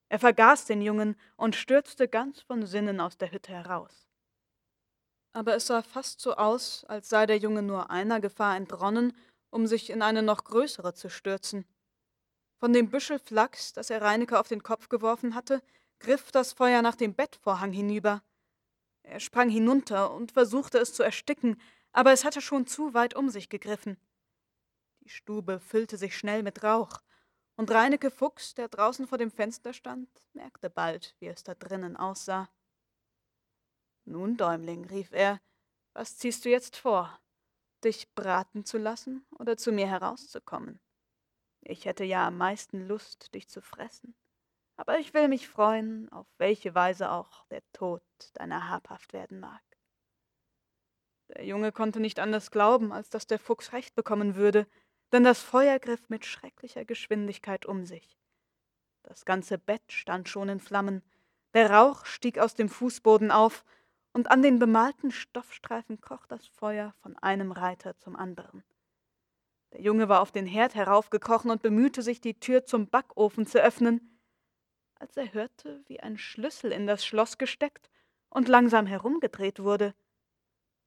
[SPEAKER 1] Er vergaß den Jungen und stürzte ganz von Sinnen aus der Hütte heraus. Aber es sah fast so aus, als sei der Junge nur einer Gefahr entronnen, um sich in eine noch größere zu stürzen. Von dem Büschel Flachs, das er Reineke auf den Kopf geworfen hatte, griff das Feuer nach dem Bettvorhang hinüber. Er sprang hinunter und versuchte es zu ersticken, aber es hatte schon zu weit um sich gegriffen. Die Stube füllte sich schnell mit Rauch, und Reineke Fuchs, der draußen vor dem Fenster stand, merkte bald, wie es da drinnen aussah. Nun, Däumling, rief er, was ziehst du jetzt vor? Dich braten zu lassen oder zu mir herauszukommen? Ich hätte ja am meisten Lust, dich zu fressen, aber ich will mich freuen, auf welche Weise auch der Tod deiner habhaft werden mag. Der Junge konnte nicht anders glauben, als dass der Fuchs recht bekommen würde, denn das Feuer griff mit schrecklicher Geschwindigkeit um sich. Das ganze Bett stand schon in Flammen, der Rauch stieg aus dem Fußboden auf, und an den bemalten Stoffstreifen kroch das Feuer von einem Reiter zum anderen. Der Junge war auf den Herd heraufgekrochen und bemühte sich, die Tür zum Backofen zu öffnen, als er hörte, wie ein Schlüssel in das Schloss gesteckt und langsam herumgedreht wurde.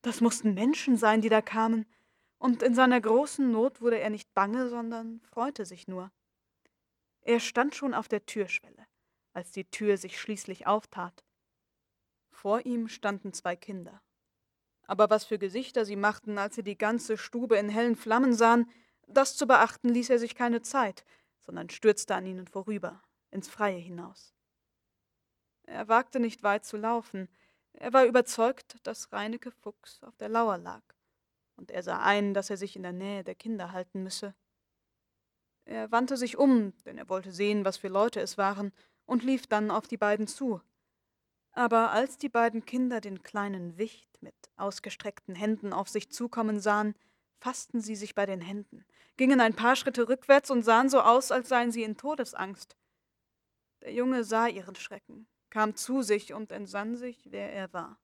[SPEAKER 1] Das mussten Menschen sein, die da kamen, und in seiner großen Not wurde er nicht bange, sondern freute sich nur. Er stand schon auf der Türschwelle, als die Tür sich schließlich auftat. Vor ihm standen zwei Kinder. Aber was für Gesichter sie machten, als sie die ganze Stube in hellen Flammen sahen, das zu beachten ließ er sich keine Zeit, sondern stürzte an ihnen vorüber, ins Freie hinaus. Er wagte nicht weit zu laufen, er war überzeugt, dass Reineke Fuchs auf der Lauer lag und er sah ein, dass er sich in der Nähe der Kinder halten müsse. Er wandte sich um, denn er wollte sehen, was für Leute es waren, und lief dann auf die beiden zu. Aber als die beiden Kinder den kleinen Wicht mit ausgestreckten Händen auf sich zukommen sahen, fassten sie sich bei den Händen, gingen ein paar Schritte rückwärts und sahen so aus, als seien sie in Todesangst. Der Junge sah ihren Schrecken, kam zu sich und entsann sich, wer er war.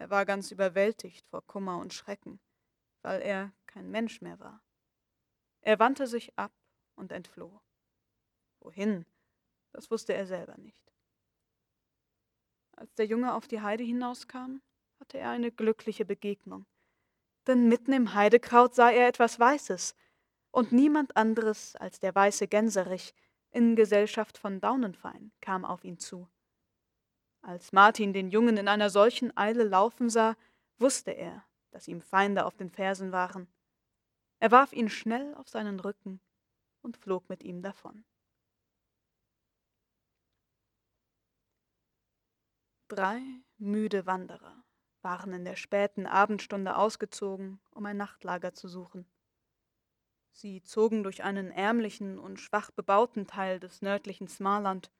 [SPEAKER 1] Er war ganz überwältigt vor Kummer und Schrecken, weil er kein Mensch mehr war. Er wandte sich ab und entfloh. Wohin, das wusste er selber nicht. Als der Junge auf die Heide hinauskam, hatte er eine glückliche Begegnung. Denn mitten im Heidekraut sah er etwas Weißes, und niemand anderes als der weiße Gänserich in Gesellschaft von Daunenfein kam auf ihn zu. Als Martin den Jungen in einer solchen Eile laufen sah, wusste er, dass ihm Feinde auf den Fersen waren. Er warf ihn schnell auf seinen Rücken und flog mit ihm davon. Drei müde Wanderer waren in der späten Abendstunde ausgezogen, um ein Nachtlager zu suchen. Sie zogen durch einen ärmlichen und schwach bebauten Teil des nördlichen Smarland,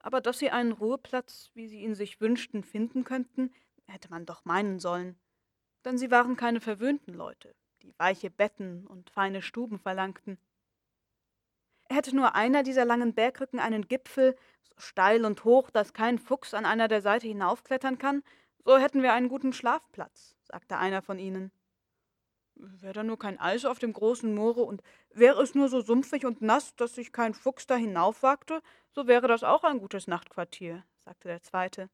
[SPEAKER 1] aber dass sie einen Ruheplatz, wie sie ihn sich wünschten, finden könnten, hätte man doch meinen sollen. Denn sie waren keine verwöhnten Leute, die weiche Betten und feine Stuben verlangten. Hätte nur einer dieser langen Bergrücken einen Gipfel, so steil und hoch, dass kein Fuchs an einer der Seite hinaufklettern kann, so hätten wir einen guten Schlafplatz, sagte einer von ihnen. Wäre da nur kein Eis auf dem großen Moore und wäre es nur so sumpfig und nass, dass sich kein Fuchs da hinaufwagte, so wäre das auch ein gutes Nachtquartier, sagte der zweite.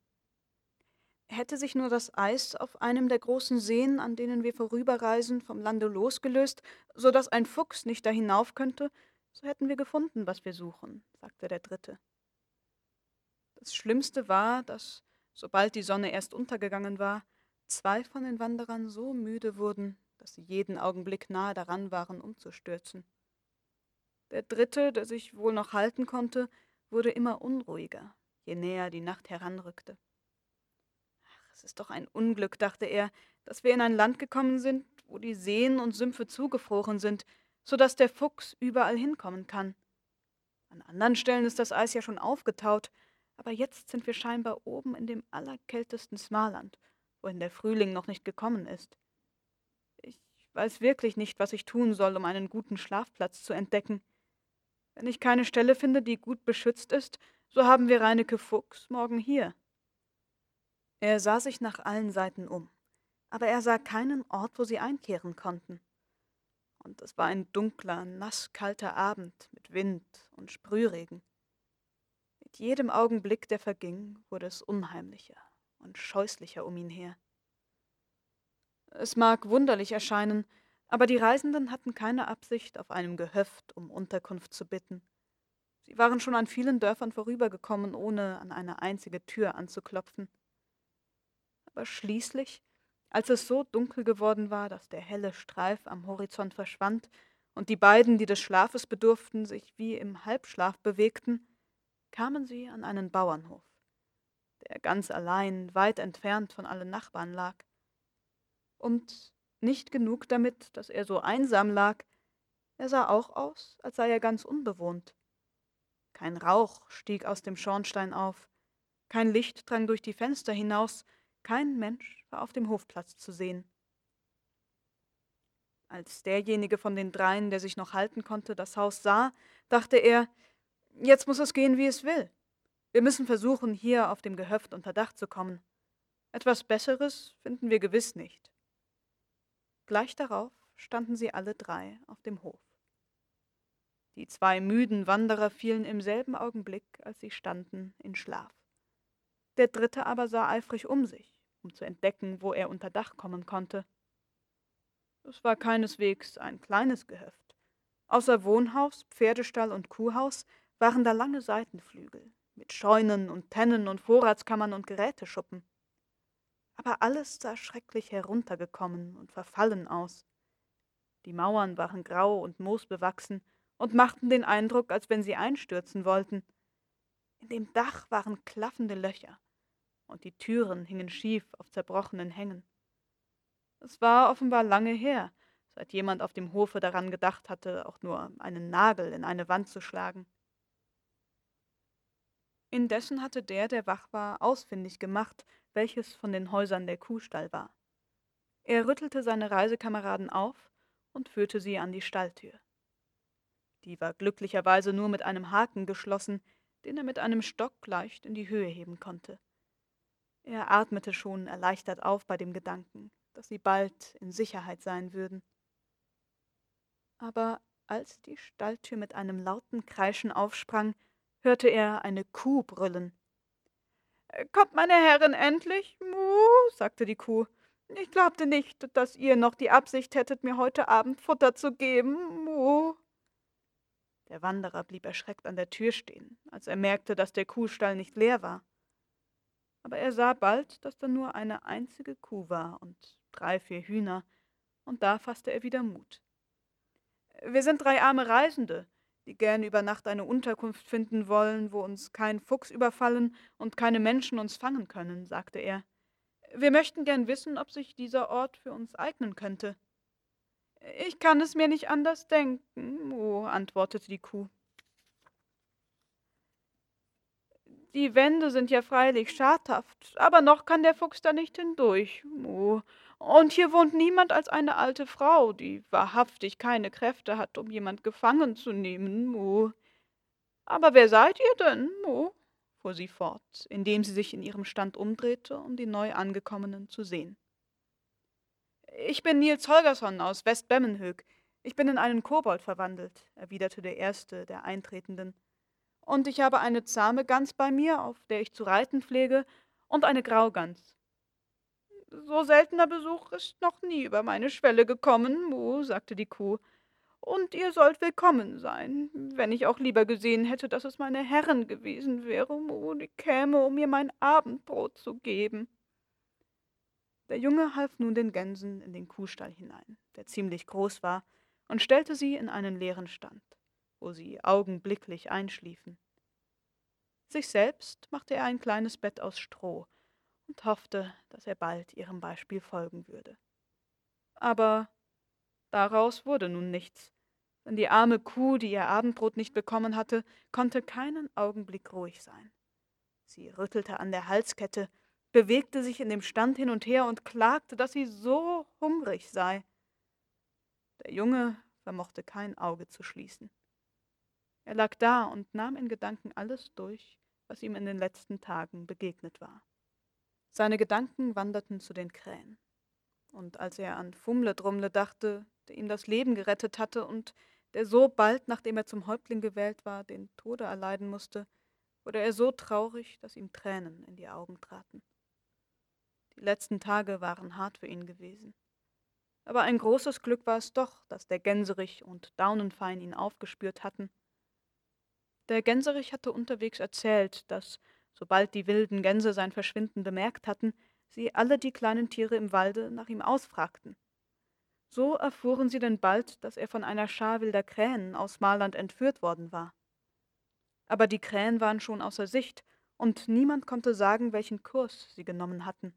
[SPEAKER 1] Hätte sich nur das Eis auf einem der großen Seen, an denen wir vorüberreisen, vom Lande losgelöst, so dass ein Fuchs nicht da hinauf könnte, so hätten wir gefunden, was wir suchen, sagte der dritte. Das Schlimmste war, dass, sobald die Sonne erst untergegangen war, zwei von den Wanderern so müde wurden, dass sie jeden Augenblick nahe daran waren, umzustürzen. Der dritte, der sich wohl noch halten konnte, wurde immer unruhiger, je näher die Nacht heranrückte. Ach, es ist doch ein Unglück, dachte er, dass wir in ein Land gekommen sind, wo die Seen und Sümpfe zugefroren sind, so dass der Fuchs überall hinkommen kann. An anderen Stellen ist das Eis ja schon aufgetaut, aber jetzt sind wir scheinbar oben in dem allerkältesten Smarland, wohin der Frühling noch nicht gekommen ist. Weiß wirklich nicht, was ich tun soll, um einen guten Schlafplatz zu entdecken. Wenn ich keine Stelle finde, die gut beschützt ist, so haben wir Reineke Fuchs morgen hier. Er sah sich nach allen Seiten um, aber er sah keinen Ort, wo sie einkehren konnten. Und es war ein dunkler, nasskalter Abend mit Wind und Sprühregen. Mit jedem Augenblick, der verging, wurde es unheimlicher und scheußlicher um ihn her. Es mag wunderlich erscheinen, aber die Reisenden hatten keine Absicht, auf einem Gehöft um Unterkunft zu bitten. Sie waren schon an vielen Dörfern vorübergekommen, ohne an eine einzige Tür anzuklopfen. Aber schließlich, als es so dunkel geworden war, dass der helle Streif am Horizont verschwand und die beiden, die des Schlafes bedurften, sich wie im Halbschlaf bewegten, kamen sie an einen Bauernhof, der ganz allein, weit entfernt von allen Nachbarn lag. Und nicht genug damit, dass er so einsam lag, er sah auch aus, als sei er ganz unbewohnt. Kein Rauch stieg aus dem Schornstein auf, kein Licht drang durch die Fenster hinaus, kein Mensch war auf dem Hofplatz zu sehen. Als derjenige von den dreien, der sich noch halten konnte, das Haus sah, dachte er, jetzt muss es gehen, wie es will. Wir müssen versuchen, hier auf dem Gehöft unter Dach zu kommen. Etwas Besseres finden wir gewiss nicht. Gleich darauf standen sie alle drei auf dem Hof. Die zwei müden Wanderer fielen im selben Augenblick, als sie standen, in Schlaf. Der dritte aber sah eifrig um sich, um zu entdecken, wo er unter Dach kommen konnte. Es war keineswegs ein kleines Gehöft. Außer Wohnhaus, Pferdestall und Kuhhaus waren da lange Seitenflügel mit Scheunen und Tennen und Vorratskammern und Geräteschuppen. Aber alles sah schrecklich heruntergekommen und verfallen aus. Die Mauern waren grau und moosbewachsen und machten den Eindruck, als wenn sie einstürzen wollten. In dem Dach waren klaffende Löcher, und die Türen hingen schief auf zerbrochenen Hängen. Es war offenbar lange her, seit jemand auf dem Hofe daran gedacht hatte, auch nur einen Nagel in eine Wand zu schlagen. Indessen hatte der, der wach war, ausfindig gemacht, welches von den Häusern der Kuhstall war. Er rüttelte seine Reisekameraden auf und führte sie an die Stalltür. Die war glücklicherweise nur mit einem Haken geschlossen, den er mit einem Stock leicht in die Höhe heben konnte. Er atmete schon erleichtert auf bei dem Gedanken, dass sie bald in Sicherheit sein würden. Aber als die Stalltür mit einem lauten Kreischen aufsprang, hörte er eine Kuh brüllen. Kommt meine Herrin endlich? Muh, sagte die Kuh. Ich glaubte nicht, dass ihr noch die Absicht hättet, mir heute Abend Futter zu geben. Muh. Der Wanderer blieb erschreckt an der Tür stehen, als er merkte, dass der Kuhstall nicht leer war. Aber er sah bald, dass da nur eine einzige Kuh war und drei, vier Hühner, und da fasste er wieder Mut. Wir sind drei arme Reisende, die gern über Nacht eine Unterkunft finden wollen, wo uns kein Fuchs überfallen und keine Menschen uns fangen können, sagte er. Wir möchten gern wissen, ob sich dieser Ort für uns eignen könnte. Ich kann es mir nicht anders denken, oh, antwortete die Kuh. Die Wände sind ja freilich schadhaft, aber noch kann der Fuchs da nicht hindurch. Oh, und hier wohnt niemand als eine alte Frau, die wahrhaftig keine Kräfte hat, um jemand gefangen zu nehmen, Mu. Aber wer seid ihr denn, Mu? fuhr sie fort, indem sie sich in ihrem Stand umdrehte, um die neu angekommenen zu sehen. Ich bin Nils Holgersson aus Westbemmenhög. Ich bin in einen Kobold verwandelt, erwiderte der erste der Eintretenden. Und ich habe eine zahme Gans bei mir, auf der ich zu reiten pflege, und eine Graugans. So seltener Besuch ist noch nie über meine Schwelle gekommen, Mu, sagte die Kuh. Und ihr sollt willkommen sein, wenn ich auch lieber gesehen hätte, dass es meine Herren gewesen wäre, Mu, die käme, um mir mein Abendbrot zu geben. Der Junge half nun den Gänsen in den Kuhstall hinein, der ziemlich groß war, und stellte sie in einen leeren Stand, wo sie augenblicklich einschliefen. Sich selbst machte er ein kleines Bett aus Stroh, und hoffte, dass er bald ihrem Beispiel folgen würde. Aber daraus wurde nun nichts, denn die arme Kuh, die ihr Abendbrot nicht bekommen hatte, konnte keinen Augenblick ruhig sein. Sie rüttelte an der Halskette, bewegte sich in dem Stand hin und her und klagte, dass sie so hungrig sei. Der Junge vermochte kein Auge zu schließen. Er lag da und nahm in Gedanken alles durch, was ihm in den letzten Tagen begegnet war. Seine Gedanken wanderten zu den Krähen. Und als er an Fumle Drumle dachte, der ihm das Leben gerettet hatte und der so bald, nachdem er zum Häuptling gewählt war, den Tode erleiden musste, wurde er so traurig, dass ihm Tränen in die Augen traten. Die letzten Tage waren hart für ihn gewesen. Aber ein großes Glück war es doch, dass der Gänserich und Daunenfein ihn aufgespürt hatten. Der Gänserich hatte unterwegs erzählt, dass, sobald die wilden Gänse sein Verschwinden bemerkt hatten, sie alle die kleinen Tiere im Walde nach ihm ausfragten. So erfuhren sie denn bald, dass er von einer Schar wilder Krähen aus Marland entführt worden war. Aber die Krähen waren schon außer Sicht, und niemand konnte sagen, welchen Kurs sie genommen hatten.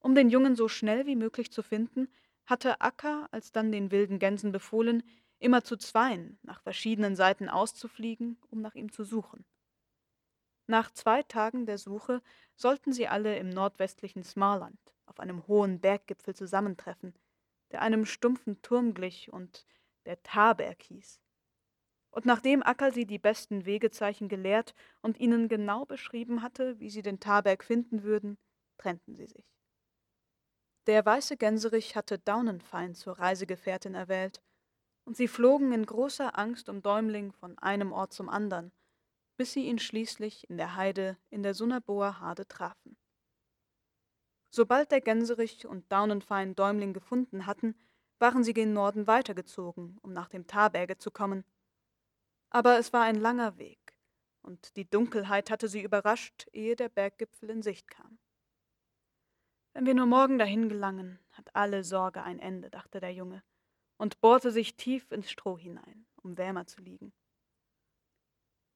[SPEAKER 1] Um den Jungen so schnell wie möglich zu finden, hatte Akka alsdann den wilden Gänsen befohlen, immer zu zweien nach verschiedenen Seiten auszufliegen, um nach ihm zu suchen. Nach zwei Tagen der Suche sollten sie alle im nordwestlichen Smarland auf einem hohen Berggipfel zusammentreffen, der einem stumpfen Turm glich und der Tarberg hieß. Und nachdem Akka sie die besten Wegezeichen gelehrt und ihnen genau beschrieben hatte, wie sie den Tarberg finden würden, trennten sie sich. Der weiße Gänserich hatte Daunenfein zur Reisegefährtin erwählt, und sie flogen in großer Angst um Däumling von einem Ort zum andern, bis sie ihn schließlich in der Heide in der Sunnerboer Hade trafen. Sobald der Gänserich und Daunenfein Däumling gefunden hatten, waren sie gen Norden weitergezogen, um nach dem Tarberge zu kommen. Aber es war ein langer Weg, und die Dunkelheit hatte sie überrascht, ehe der Berggipfel in Sicht kam. Wenn wir nur morgen dahin gelangen, hat alle Sorge ein Ende, dachte der Junge und bohrte sich tief ins Stroh hinein, um wärmer zu liegen.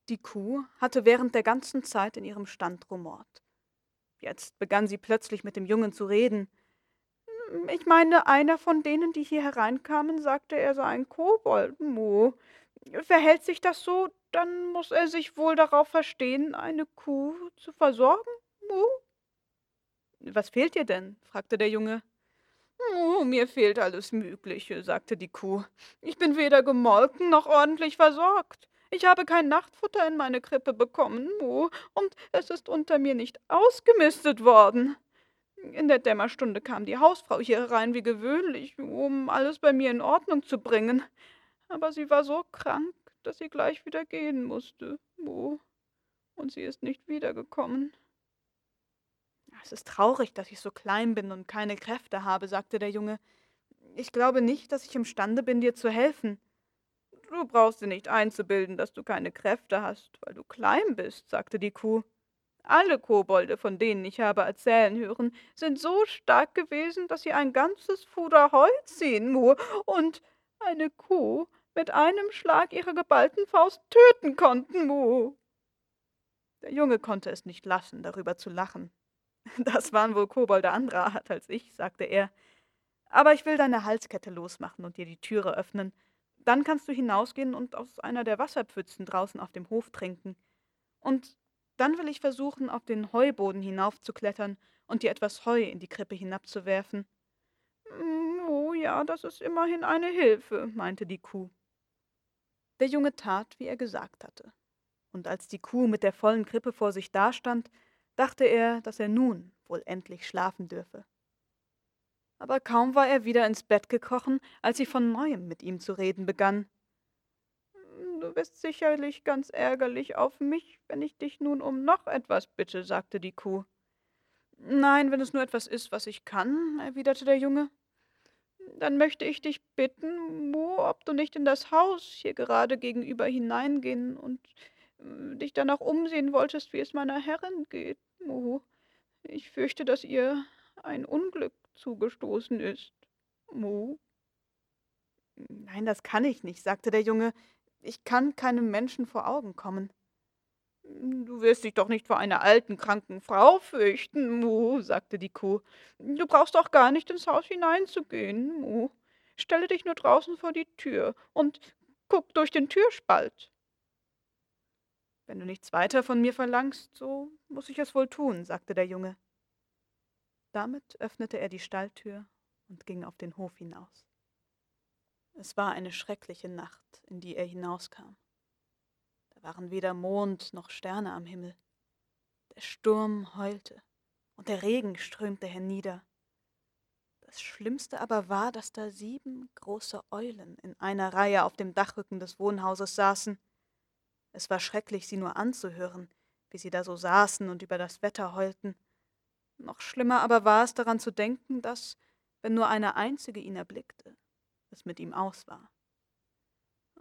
[SPEAKER 1] Die Kuh hatte während der ganzen Zeit in ihrem Stand rumort. Jetzt begann sie plötzlich mit dem Jungen zu reden. Ich meine, einer von denen, die hier hereinkamen, sagte, er sei ein Kobold. Mu. Verhält sich das so, dann muss er sich wohl darauf verstehen, eine Kuh zu versorgen. Mu. Was fehlt dir denn? fragte der Junge. Oh, mir fehlt alles Mögliche, sagte die Kuh. Ich bin weder gemolken noch ordentlich versorgt. Ich habe kein Nachtfutter in meine Krippe bekommen, Mu, und es ist unter mir nicht ausgemistet worden. In der Dämmerstunde kam die Hausfrau hier herein wie gewöhnlich, um alles bei mir in Ordnung zu bringen. Aber sie war so krank, dass sie gleich wieder gehen musste, Mu, und sie ist nicht wiedergekommen. Es ist traurig, dass ich so klein bin und keine Kräfte habe, sagte der Junge. Ich glaube nicht, dass ich imstande bin, dir zu helfen. Du brauchst dir nicht einzubilden, dass du keine Kräfte hast, weil du klein bist, sagte die Kuh. Alle Kobolde, von denen ich habe erzählen hören, sind so stark gewesen, dass sie ein ganzes Fuder Heu ziehen, Mu, und eine Kuh mit einem Schlag ihrer geballten Faust töten konnten, Mu. Der Junge konnte es nicht lassen, darüber zu lachen. Das waren wohl Kobolde anderer Art als ich, sagte er. Aber ich will deine Halskette losmachen und dir die Türe öffnen. Dann kannst du hinausgehen und aus einer der Wasserpfützen draußen auf dem Hof trinken. Und dann will ich versuchen, auf den Heuboden hinaufzuklettern und dir etwas Heu in die Krippe hinabzuwerfen. Mm, oh ja, das ist immerhin eine Hilfe, meinte die Kuh. Der Junge tat, wie er gesagt hatte. Und als die Kuh mit der vollen Krippe vor sich dastand, dachte er, dass er nun wohl endlich schlafen dürfe. Aber kaum war er wieder ins Bett gekrochen, als sie von neuem mit ihm zu reden begann. Du bist sicherlich ganz ärgerlich auf mich, wenn ich dich nun um noch etwas bitte, sagte die Kuh. Nein, wenn es nur etwas ist, was ich kann, erwiderte der Junge. Dann möchte ich dich bitten, Mo, ob du nicht in das Haus hier gerade gegenüber hineingehen und äh, dich danach umsehen wolltest, wie es meiner Herrin geht. Mo, ich fürchte, dass ihr ein Unglück zugestoßen ist. Mo. Nein, das kann ich nicht, sagte der Junge. Ich kann keinem Menschen vor Augen kommen. Du wirst dich doch nicht vor einer alten, kranken Frau fürchten, Mu, sagte die Kuh. Du brauchst doch gar nicht ins Haus hineinzugehen, Mu. Stelle dich nur draußen vor die Tür und guck durch den Türspalt. Wenn du nichts weiter von mir verlangst, so muss ich es wohl tun, sagte der Junge. Damit öffnete er die Stalltür und ging auf den Hof hinaus. Es war eine schreckliche Nacht, in die er hinauskam. Da waren weder Mond noch Sterne am Himmel. Der Sturm heulte und der Regen strömte hernieder. Das Schlimmste aber war, dass da sieben große Eulen in einer Reihe auf dem Dachrücken des Wohnhauses saßen. Es war schrecklich, sie nur anzuhören, wie sie da so saßen und über das Wetter heulten. Noch schlimmer aber war es daran zu denken, dass, wenn nur eine einzige ihn erblickte, es mit ihm aus war.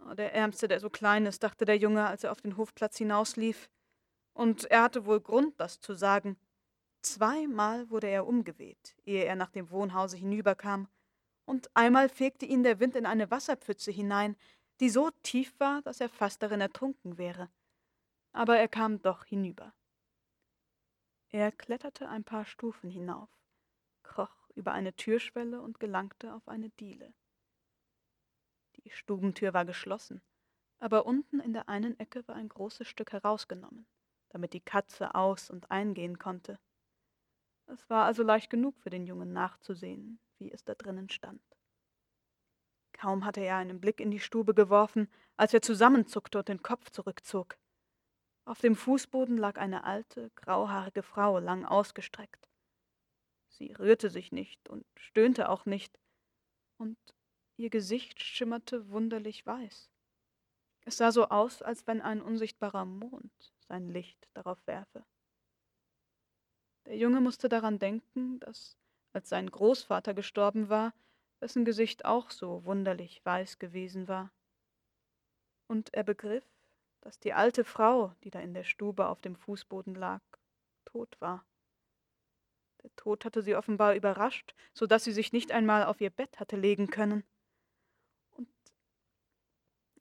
[SPEAKER 1] Oh, der Ärmste, der so klein ist, dachte der Junge, als er auf den Hofplatz hinauslief. Und er hatte wohl Grund, das zu sagen. Zweimal wurde er umgeweht, ehe er nach dem Wohnhause hinüberkam, und einmal fegte ihn der Wind in eine Wasserpfütze hinein, die so tief war, dass er fast darin ertrunken wäre. Aber er kam doch hinüber. Er kletterte ein paar Stufen hinauf, kroch über eine Türschwelle und gelangte auf eine Diele. Die Stubentür war geschlossen, aber unten in der einen Ecke war ein großes Stück herausgenommen, damit die Katze aus und eingehen konnte. Es war also leicht genug für den Jungen nachzusehen, wie es da drinnen stand. Kaum hatte er einen Blick in die Stube geworfen, als er zusammenzuckte und den Kopf zurückzog. Auf dem Fußboden lag eine alte, grauhaarige Frau lang ausgestreckt. Sie rührte sich nicht und stöhnte auch nicht, und ihr Gesicht schimmerte wunderlich weiß. Es sah so aus, als wenn ein unsichtbarer Mond sein Licht darauf werfe. Der Junge musste daran denken, dass, als sein Großvater gestorben war, dessen Gesicht auch so wunderlich weiß gewesen war. Und er begriff, dass die alte Frau, die da in der Stube auf dem Fußboden lag, tot war. Der Tod hatte sie offenbar überrascht, so dass sie sich nicht einmal auf ihr Bett hatte legen können. Und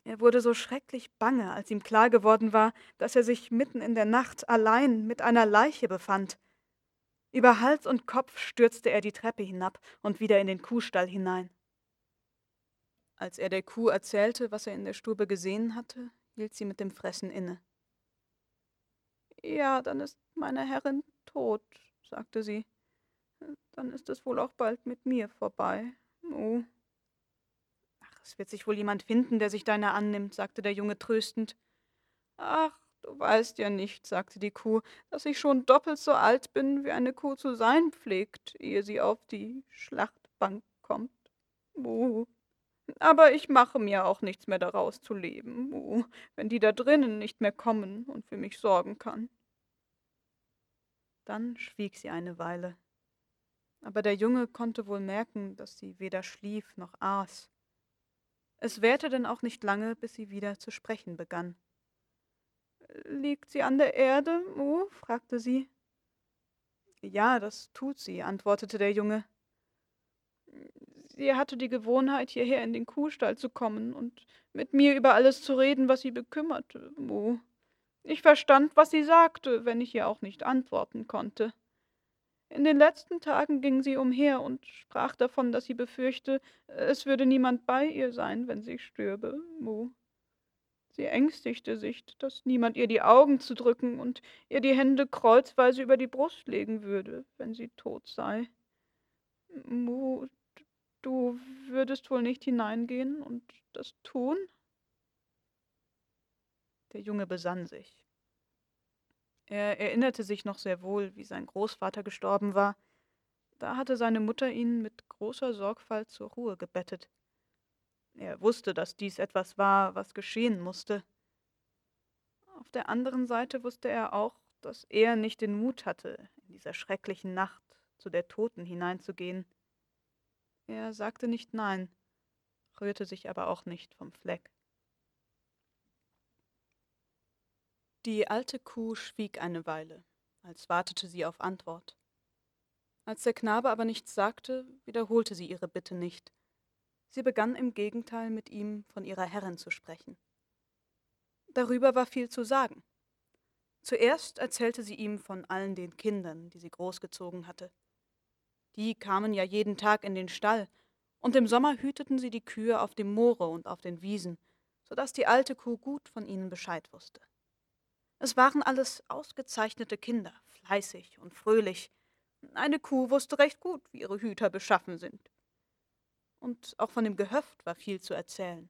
[SPEAKER 1] er wurde so schrecklich bange, als ihm klar geworden war, dass er sich mitten in der Nacht allein mit einer Leiche befand, über Hals und Kopf stürzte er die Treppe hinab und wieder in den Kuhstall hinein. Als er der Kuh erzählte, was er in der Stube gesehen hatte, hielt sie mit dem Fressen inne. Ja, dann ist meine Herrin tot, sagte sie. Dann ist es wohl auch bald mit mir vorbei. Oh. Ach, es wird sich wohl jemand finden, der sich deiner annimmt, sagte der Junge tröstend. Ach, Du weißt ja nicht, sagte die Kuh, dass ich schon doppelt so alt bin, wie eine Kuh zu sein pflegt, ehe sie auf die Schlachtbank kommt. Buh. Aber ich mache mir auch nichts mehr daraus zu leben, Buh, wenn die da drinnen nicht mehr kommen und für mich sorgen kann. Dann schwieg sie eine Weile. Aber der Junge konnte wohl merken, dass sie weder schlief noch aß. Es währte denn auch nicht lange, bis sie wieder zu sprechen begann. Liegt sie an der Erde, Mu? fragte sie. Ja, das tut sie, antwortete der Junge. Sie hatte die Gewohnheit, hierher in den Kuhstall zu kommen und mit mir über alles zu reden, was sie bekümmerte, Mu. Ich verstand, was sie sagte, wenn ich ihr auch nicht antworten konnte. In den letzten Tagen ging sie umher und sprach davon, dass sie befürchte, es würde niemand bei ihr sein, wenn sie stürbe, Mu. Sie ängstigte sich, dass niemand ihr die Augen zudrücken und ihr die Hände kreuzweise über die Brust legen würde, wenn sie tot sei. Mu, du würdest wohl nicht hineingehen und das tun? Der Junge besann sich. Er erinnerte sich noch sehr wohl, wie sein Großvater gestorben war. Da hatte seine Mutter ihn mit großer Sorgfalt zur Ruhe gebettet. Er wusste, dass dies etwas war, was geschehen musste. Auf der anderen Seite wusste er auch, dass er nicht den Mut hatte, in dieser schrecklichen Nacht zu der Toten hineinzugehen. Er sagte nicht nein, rührte sich aber auch nicht vom Fleck. Die alte Kuh schwieg eine Weile, als wartete sie auf Antwort. Als der Knabe aber nichts sagte, wiederholte sie ihre Bitte nicht. Sie begann im Gegenteil mit ihm von ihrer Herrin zu sprechen. Darüber war viel zu sagen. Zuerst erzählte sie ihm von allen den Kindern, die sie großgezogen hatte. Die kamen ja jeden Tag in den Stall, und im Sommer hüteten sie die Kühe auf dem Moore und auf den Wiesen, so dass die alte Kuh gut von ihnen Bescheid wusste. Es waren alles ausgezeichnete Kinder, fleißig und fröhlich. Eine Kuh wusste recht gut, wie ihre Hüter beschaffen sind und auch von dem Gehöft war viel zu erzählen.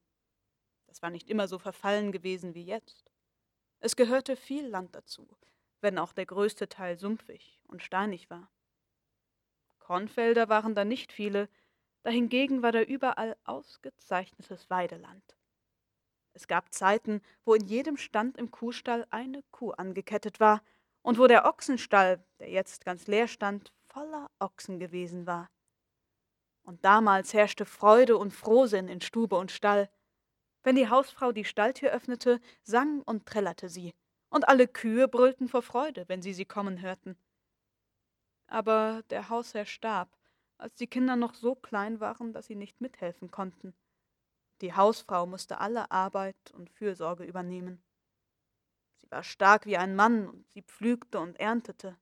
[SPEAKER 1] Das war nicht immer so verfallen gewesen wie jetzt. Es gehörte viel Land dazu, wenn auch der größte Teil sumpfig und steinig war. Kornfelder waren da nicht viele, dahingegen war da überall ausgezeichnetes Weideland. Es gab Zeiten, wo in jedem Stand im Kuhstall eine Kuh angekettet war und wo der Ochsenstall, der jetzt ganz leer stand, voller Ochsen gewesen war. Und damals herrschte Freude und Frohsinn in Stube und Stall. Wenn die Hausfrau die Stalltür öffnete, sang und trällerte sie, und alle Kühe brüllten vor Freude, wenn sie sie kommen hörten. Aber der Hausherr starb, als die Kinder noch so klein waren, dass sie nicht mithelfen konnten. Die Hausfrau musste alle Arbeit und Fürsorge übernehmen. Sie war stark wie ein Mann und sie pflügte und erntete.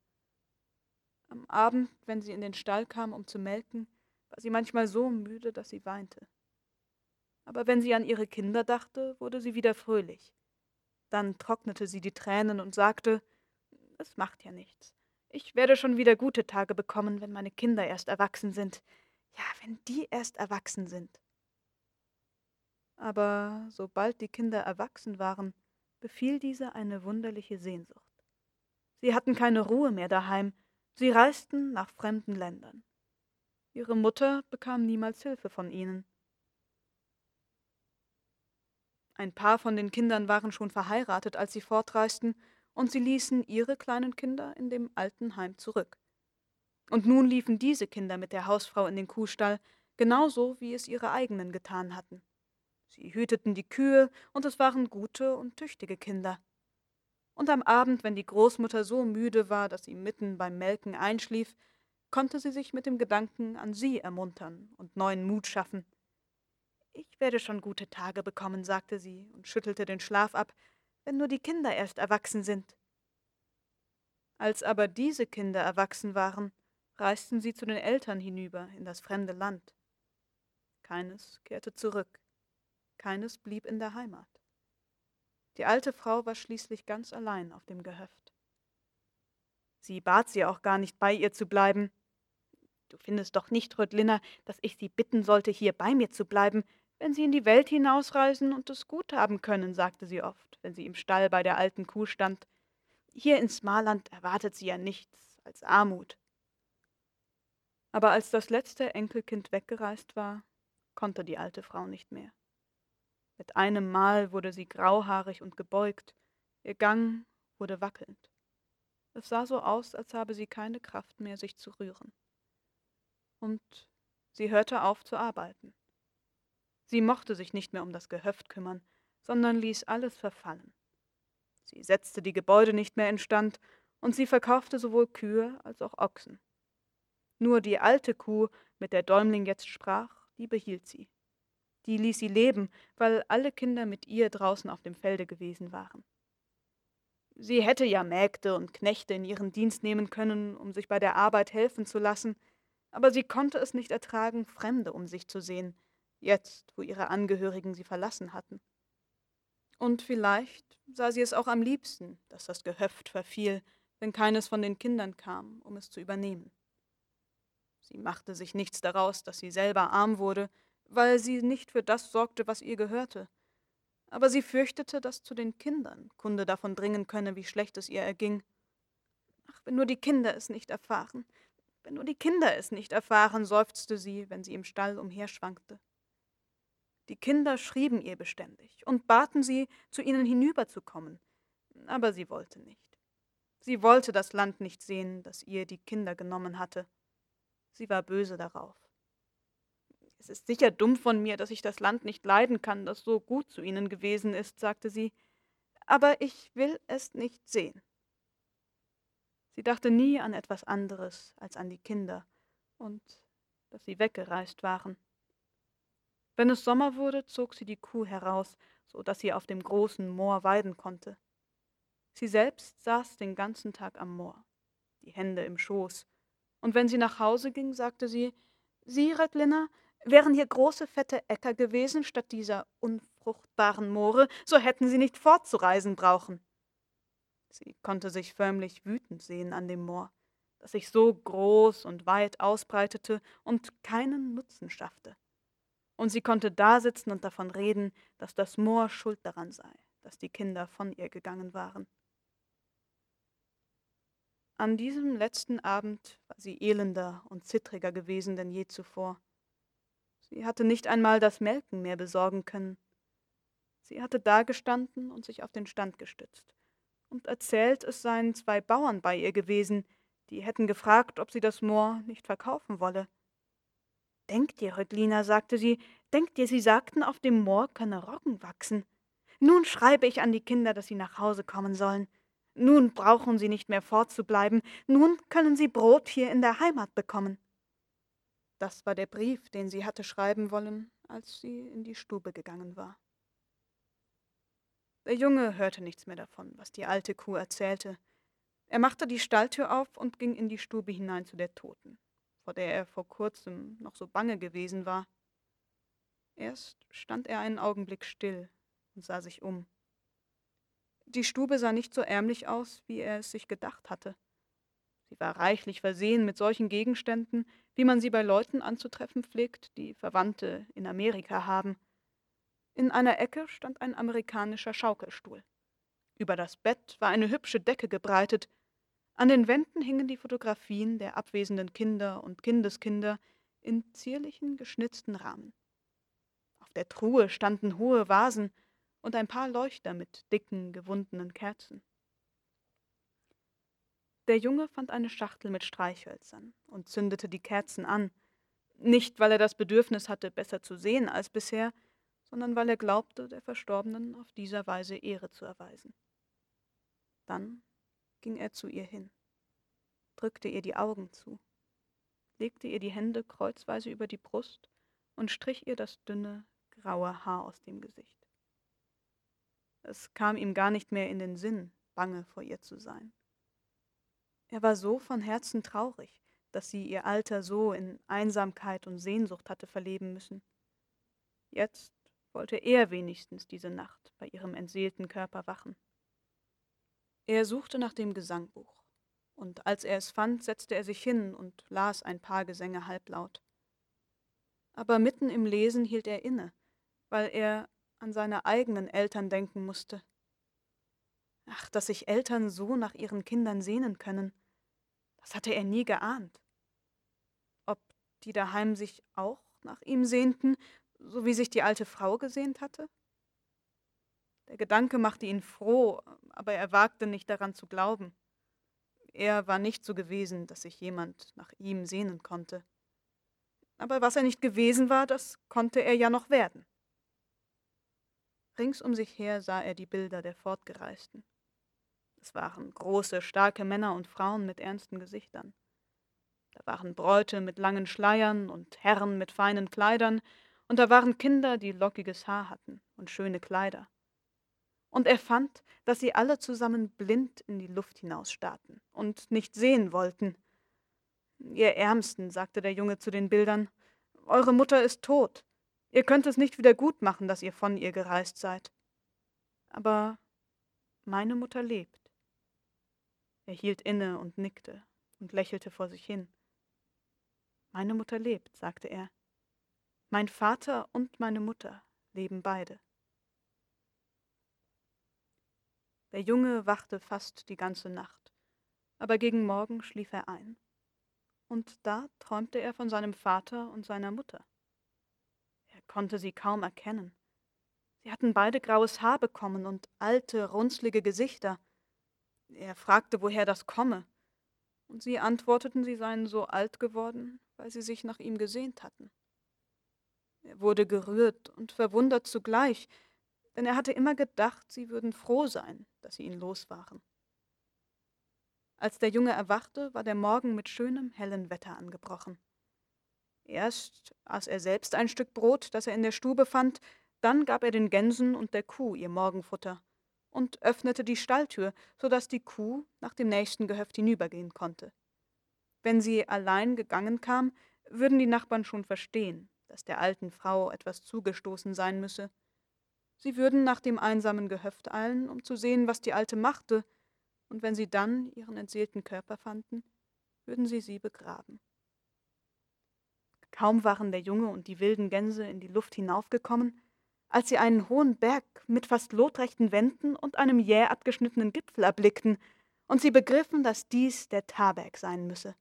[SPEAKER 1] Am Abend, wenn sie in den Stall kam, um zu melken, war sie manchmal so müde, dass sie weinte aber wenn sie an ihre Kinder dachte, wurde sie wieder fröhlich. Dann trocknete sie die Tränen und sagte, es macht ja nichts. Ich werde schon wieder gute Tage bekommen, wenn meine Kinder erst erwachsen sind. Ja, wenn die erst erwachsen sind. Aber sobald die Kinder erwachsen waren, befiel diese eine wunderliche Sehnsucht. Sie hatten keine Ruhe mehr daheim, sie reisten nach fremden Ländern. Ihre Mutter bekam niemals Hilfe von ihnen. Ein paar von den Kindern waren schon verheiratet, als sie fortreisten, und sie ließen ihre kleinen Kinder in dem alten Heim zurück. Und nun liefen diese Kinder mit der Hausfrau in den Kuhstall, genauso wie es ihre eigenen getan hatten. Sie hüteten die Kühe, und es waren gute und tüchtige Kinder. Und am Abend, wenn die Großmutter so müde war, dass sie mitten beim Melken einschlief, konnte sie sich mit dem Gedanken an sie ermuntern und neuen Mut schaffen. Ich werde schon gute Tage bekommen, sagte sie und schüttelte den Schlaf ab, wenn nur die Kinder erst erwachsen sind. Als aber diese Kinder erwachsen waren, reisten sie zu den Eltern hinüber in das fremde Land. Keines kehrte zurück, keines blieb in der Heimat. Die alte Frau war schließlich ganz allein auf dem Gehöft. Sie bat sie auch gar nicht bei ihr zu bleiben. Du findest doch nicht, Rödlinna, dass ich sie bitten sollte, hier bei mir zu bleiben, wenn Sie in die Welt hinausreisen und es gut haben können, sagte sie oft, wenn sie im Stall bei der alten Kuh stand. Hier in Smarland erwartet sie ja nichts als Armut. Aber als das letzte Enkelkind weggereist war, konnte die alte Frau nicht mehr. Mit einem Mal wurde sie grauhaarig und gebeugt, ihr Gang wurde wackelnd. Es sah so aus, als habe sie keine Kraft mehr, sich zu rühren. Und sie hörte auf zu arbeiten. Sie mochte sich nicht mehr um das Gehöft kümmern, sondern ließ alles verfallen. Sie setzte die Gebäude nicht mehr instand, und sie verkaufte sowohl Kühe als auch Ochsen. Nur die alte Kuh, mit der Däumling jetzt sprach, die behielt sie. Die ließ sie leben, weil alle Kinder mit ihr draußen auf dem Felde gewesen waren. Sie hätte ja Mägde und Knechte in ihren Dienst nehmen können, um sich bei der Arbeit helfen zu lassen, aber sie konnte es nicht ertragen, Fremde um sich zu sehen, jetzt, wo ihre Angehörigen sie verlassen hatten. Und vielleicht sah sie es auch am liebsten, dass das Gehöft verfiel, wenn keines von den Kindern kam, um es zu übernehmen. Sie machte sich nichts daraus, dass sie selber arm wurde, weil sie nicht für das sorgte, was ihr gehörte. Aber sie fürchtete, dass zu den Kindern Kunde davon dringen könne, wie schlecht es ihr erging. Ach, wenn nur die Kinder es nicht erfahren, wenn nur die Kinder es nicht erfahren, seufzte sie, wenn sie im Stall umherschwankte. Die Kinder schrieben ihr beständig und baten sie, zu ihnen hinüberzukommen, aber sie wollte nicht. Sie wollte das Land nicht sehen, das ihr die Kinder genommen hatte. Sie war böse darauf. Es ist sicher dumm von mir, dass ich das Land nicht leiden kann, das so gut zu ihnen gewesen ist, sagte sie, aber ich will es nicht sehen. Sie dachte nie an etwas anderes als an die Kinder und dass sie weggereist waren. Wenn es Sommer wurde, zog sie die Kuh heraus, so dass sie auf dem großen Moor weiden konnte. Sie selbst saß den ganzen Tag am Moor, die Hände im Schoß, und wenn sie nach Hause ging, sagte sie, Sie, Redlinna, wären hier große fette Äcker gewesen statt dieser unfruchtbaren Moore, so hätten sie nicht fortzureisen brauchen. Sie konnte sich förmlich wütend sehen an dem Moor, das sich so groß und weit ausbreitete und keinen Nutzen schaffte und sie konnte dasitzen und davon reden, dass das Moor schuld daran sei, dass die Kinder von ihr gegangen waren. An diesem letzten Abend war sie elender und zittriger gewesen denn je zuvor. Sie hatte nicht einmal das Melken mehr besorgen können. Sie hatte dagestanden und sich auf den Stand gestützt und erzählt, es seien zwei Bauern bei ihr gewesen, die hätten gefragt, ob sie das Moor nicht verkaufen wolle. Denkt ihr, Rödlina, sagte sie, denkt ihr, sie sagten, auf dem Moor könne Roggen wachsen? Nun schreibe ich an die Kinder, dass sie nach Hause kommen sollen. Nun brauchen sie nicht mehr fortzubleiben, nun können sie Brot hier in der Heimat bekommen. Das war der Brief, den sie hatte schreiben wollen, als sie in die Stube gegangen war. Der Junge hörte nichts mehr davon, was die alte Kuh erzählte. Er machte die Stalltür auf und ging in die Stube hinein zu der Toten, vor der er vor kurzem noch so bange gewesen war. Erst stand er einen Augenblick still und sah sich um. Die Stube sah nicht so ärmlich aus, wie er es sich gedacht hatte. Sie war reichlich versehen mit solchen Gegenständen, wie man sie bei Leuten anzutreffen pflegt, die Verwandte in Amerika haben. In einer Ecke stand ein amerikanischer Schaukelstuhl. Über das Bett war eine hübsche Decke gebreitet. An den Wänden hingen die Fotografien der abwesenden Kinder und Kindeskinder in zierlichen, geschnitzten Rahmen. Auf der Truhe standen hohe Vasen und ein paar Leuchter mit dicken, gewundenen Kerzen. Der Junge fand eine Schachtel mit Streichhölzern und zündete die Kerzen an, nicht weil er das Bedürfnis hatte, besser zu sehen als bisher, sondern weil er glaubte, der Verstorbenen auf dieser Weise Ehre zu erweisen. Dann ging er zu ihr hin, drückte ihr die Augen zu, legte ihr die Hände kreuzweise über die Brust und strich ihr das dünne, graue Haar aus dem Gesicht. Es kam ihm gar nicht mehr in den Sinn, bange vor ihr zu sein. Er war so von Herzen traurig, dass sie ihr Alter so in Einsamkeit und Sehnsucht hatte verleben müssen. Jetzt wollte er wenigstens diese Nacht bei ihrem entseelten Körper wachen. Er suchte nach dem Gesangbuch, und als er es fand, setzte er sich hin und las ein paar Gesänge halblaut. Aber mitten im Lesen hielt er inne, weil er an seine eigenen Eltern denken musste. Ach, dass sich Eltern so nach ihren Kindern sehnen können. Das hatte er nie geahnt. Ob die daheim sich auch nach ihm sehnten, so wie sich die alte Frau gesehnt hatte? Der Gedanke machte ihn froh, aber er wagte nicht daran zu glauben. Er war nicht so gewesen, dass sich jemand nach ihm sehnen konnte. Aber was er nicht gewesen war, das konnte er ja noch werden. Rings um sich her sah er die Bilder der Fortgereisten. Es waren große, starke Männer und Frauen mit ernsten Gesichtern. Da waren Bräute mit langen Schleiern und Herren mit feinen Kleidern, und da waren Kinder, die lockiges Haar hatten und schöne Kleider. Und er fand, dass sie alle zusammen blind in die Luft hinausstarrten und nicht sehen wollten. Ihr Ärmsten, sagte der Junge zu den Bildern, eure Mutter ist tot. Ihr könnt es nicht wieder gut machen, dass ihr von ihr gereist seid. Aber meine Mutter lebt. Er hielt inne und nickte und lächelte vor sich hin. Meine Mutter lebt, sagte er. Mein Vater und meine Mutter leben beide. Der Junge wachte fast die ganze Nacht, aber gegen Morgen schlief er ein. Und da träumte er von seinem Vater und seiner Mutter. Er konnte sie kaum erkennen. Sie hatten beide graues Haar bekommen und alte, runzlige Gesichter. Er fragte, woher das komme, und sie antworteten, sie seien so alt geworden, weil sie sich nach ihm gesehnt hatten. Er wurde gerührt und verwundert zugleich, denn er hatte immer gedacht, sie würden froh sein, dass sie ihn los waren. Als der Junge erwachte, war der Morgen mit schönem, hellen Wetter angebrochen. Erst aß er selbst ein Stück Brot, das er in der Stube fand, dann gab er den Gänsen und der Kuh ihr Morgenfutter und öffnete die Stalltür, so dass die Kuh nach dem nächsten Gehöft hinübergehen konnte. Wenn sie allein gegangen kam, würden die Nachbarn schon verstehen, dass der alten Frau etwas zugestoßen sein müsse. Sie würden nach dem einsamen Gehöft eilen, um zu sehen, was die Alte machte, und wenn sie dann ihren entseelten Körper fanden, würden sie sie begraben. Kaum waren der Junge und die wilden Gänse in die Luft hinaufgekommen, als sie einen hohen Berg mit fast lotrechten Wänden und einem jäh abgeschnittenen Gipfel erblickten, und sie begriffen, dass dies der Tarberg sein müsse.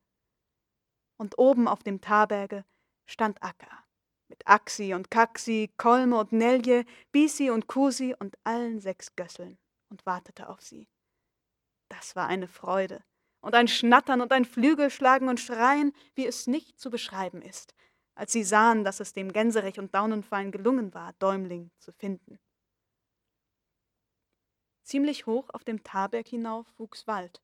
[SPEAKER 1] Und oben auf dem Tarberge stand Akka, mit Axi und Kaxi, Kolme und Nelje, Bisi und Kusi und allen sechs Gösseln und wartete auf sie. Das war eine Freude und ein Schnattern und ein Flügelschlagen und Schreien, wie es nicht zu beschreiben ist. als sie sahen, dass es dem Gänserich und Daunenfein gelungen war, Däumling zu finden. Ziemlich hoch auf dem Tarberg hinauf wuchs Wald,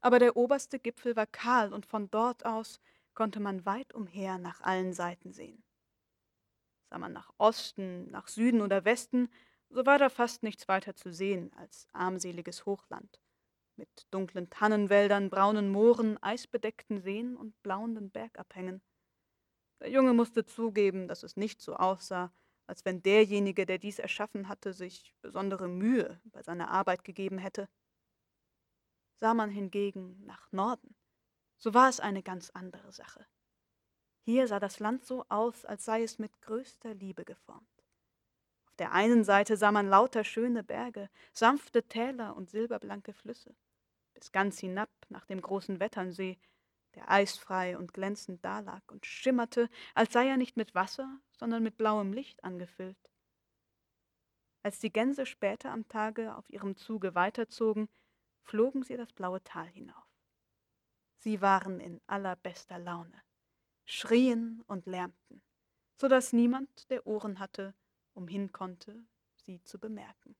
[SPEAKER 1] aber der oberste Gipfel war kahl und von dort aus konnte man weit umher nach allen Seiten sehen. Sah man nach Osten, nach Süden oder Westen, so war da fast nichts weiter zu sehen als armseliges Hochland, mit dunklen Tannenwäldern, braunen Mooren, eisbedeckten Seen und blauenden Bergabhängen. Der Junge musste zugeben, dass es nicht so aussah, als wenn derjenige, der dies erschaffen hatte, sich besondere Mühe bei seiner Arbeit gegeben hätte. Sah man hingegen nach Norden, so war es eine ganz andere Sache. Hier sah das Land so aus, als sei es mit größter Liebe geformt. Auf der einen Seite sah man lauter schöne Berge, sanfte Täler und silberblanke Flüsse, bis ganz hinab nach dem großen Wetternsee, der eisfrei und glänzend dalag und schimmerte, als sei er nicht mit Wasser, sondern mit blauem Licht angefüllt. Als die Gänse später am Tage auf ihrem Zuge weiterzogen, flogen sie das blaue Tal hinauf. Sie waren in allerbester Laune, schrien und lärmten, so dass niemand, der Ohren hatte, umhin konnte, sie zu bemerken.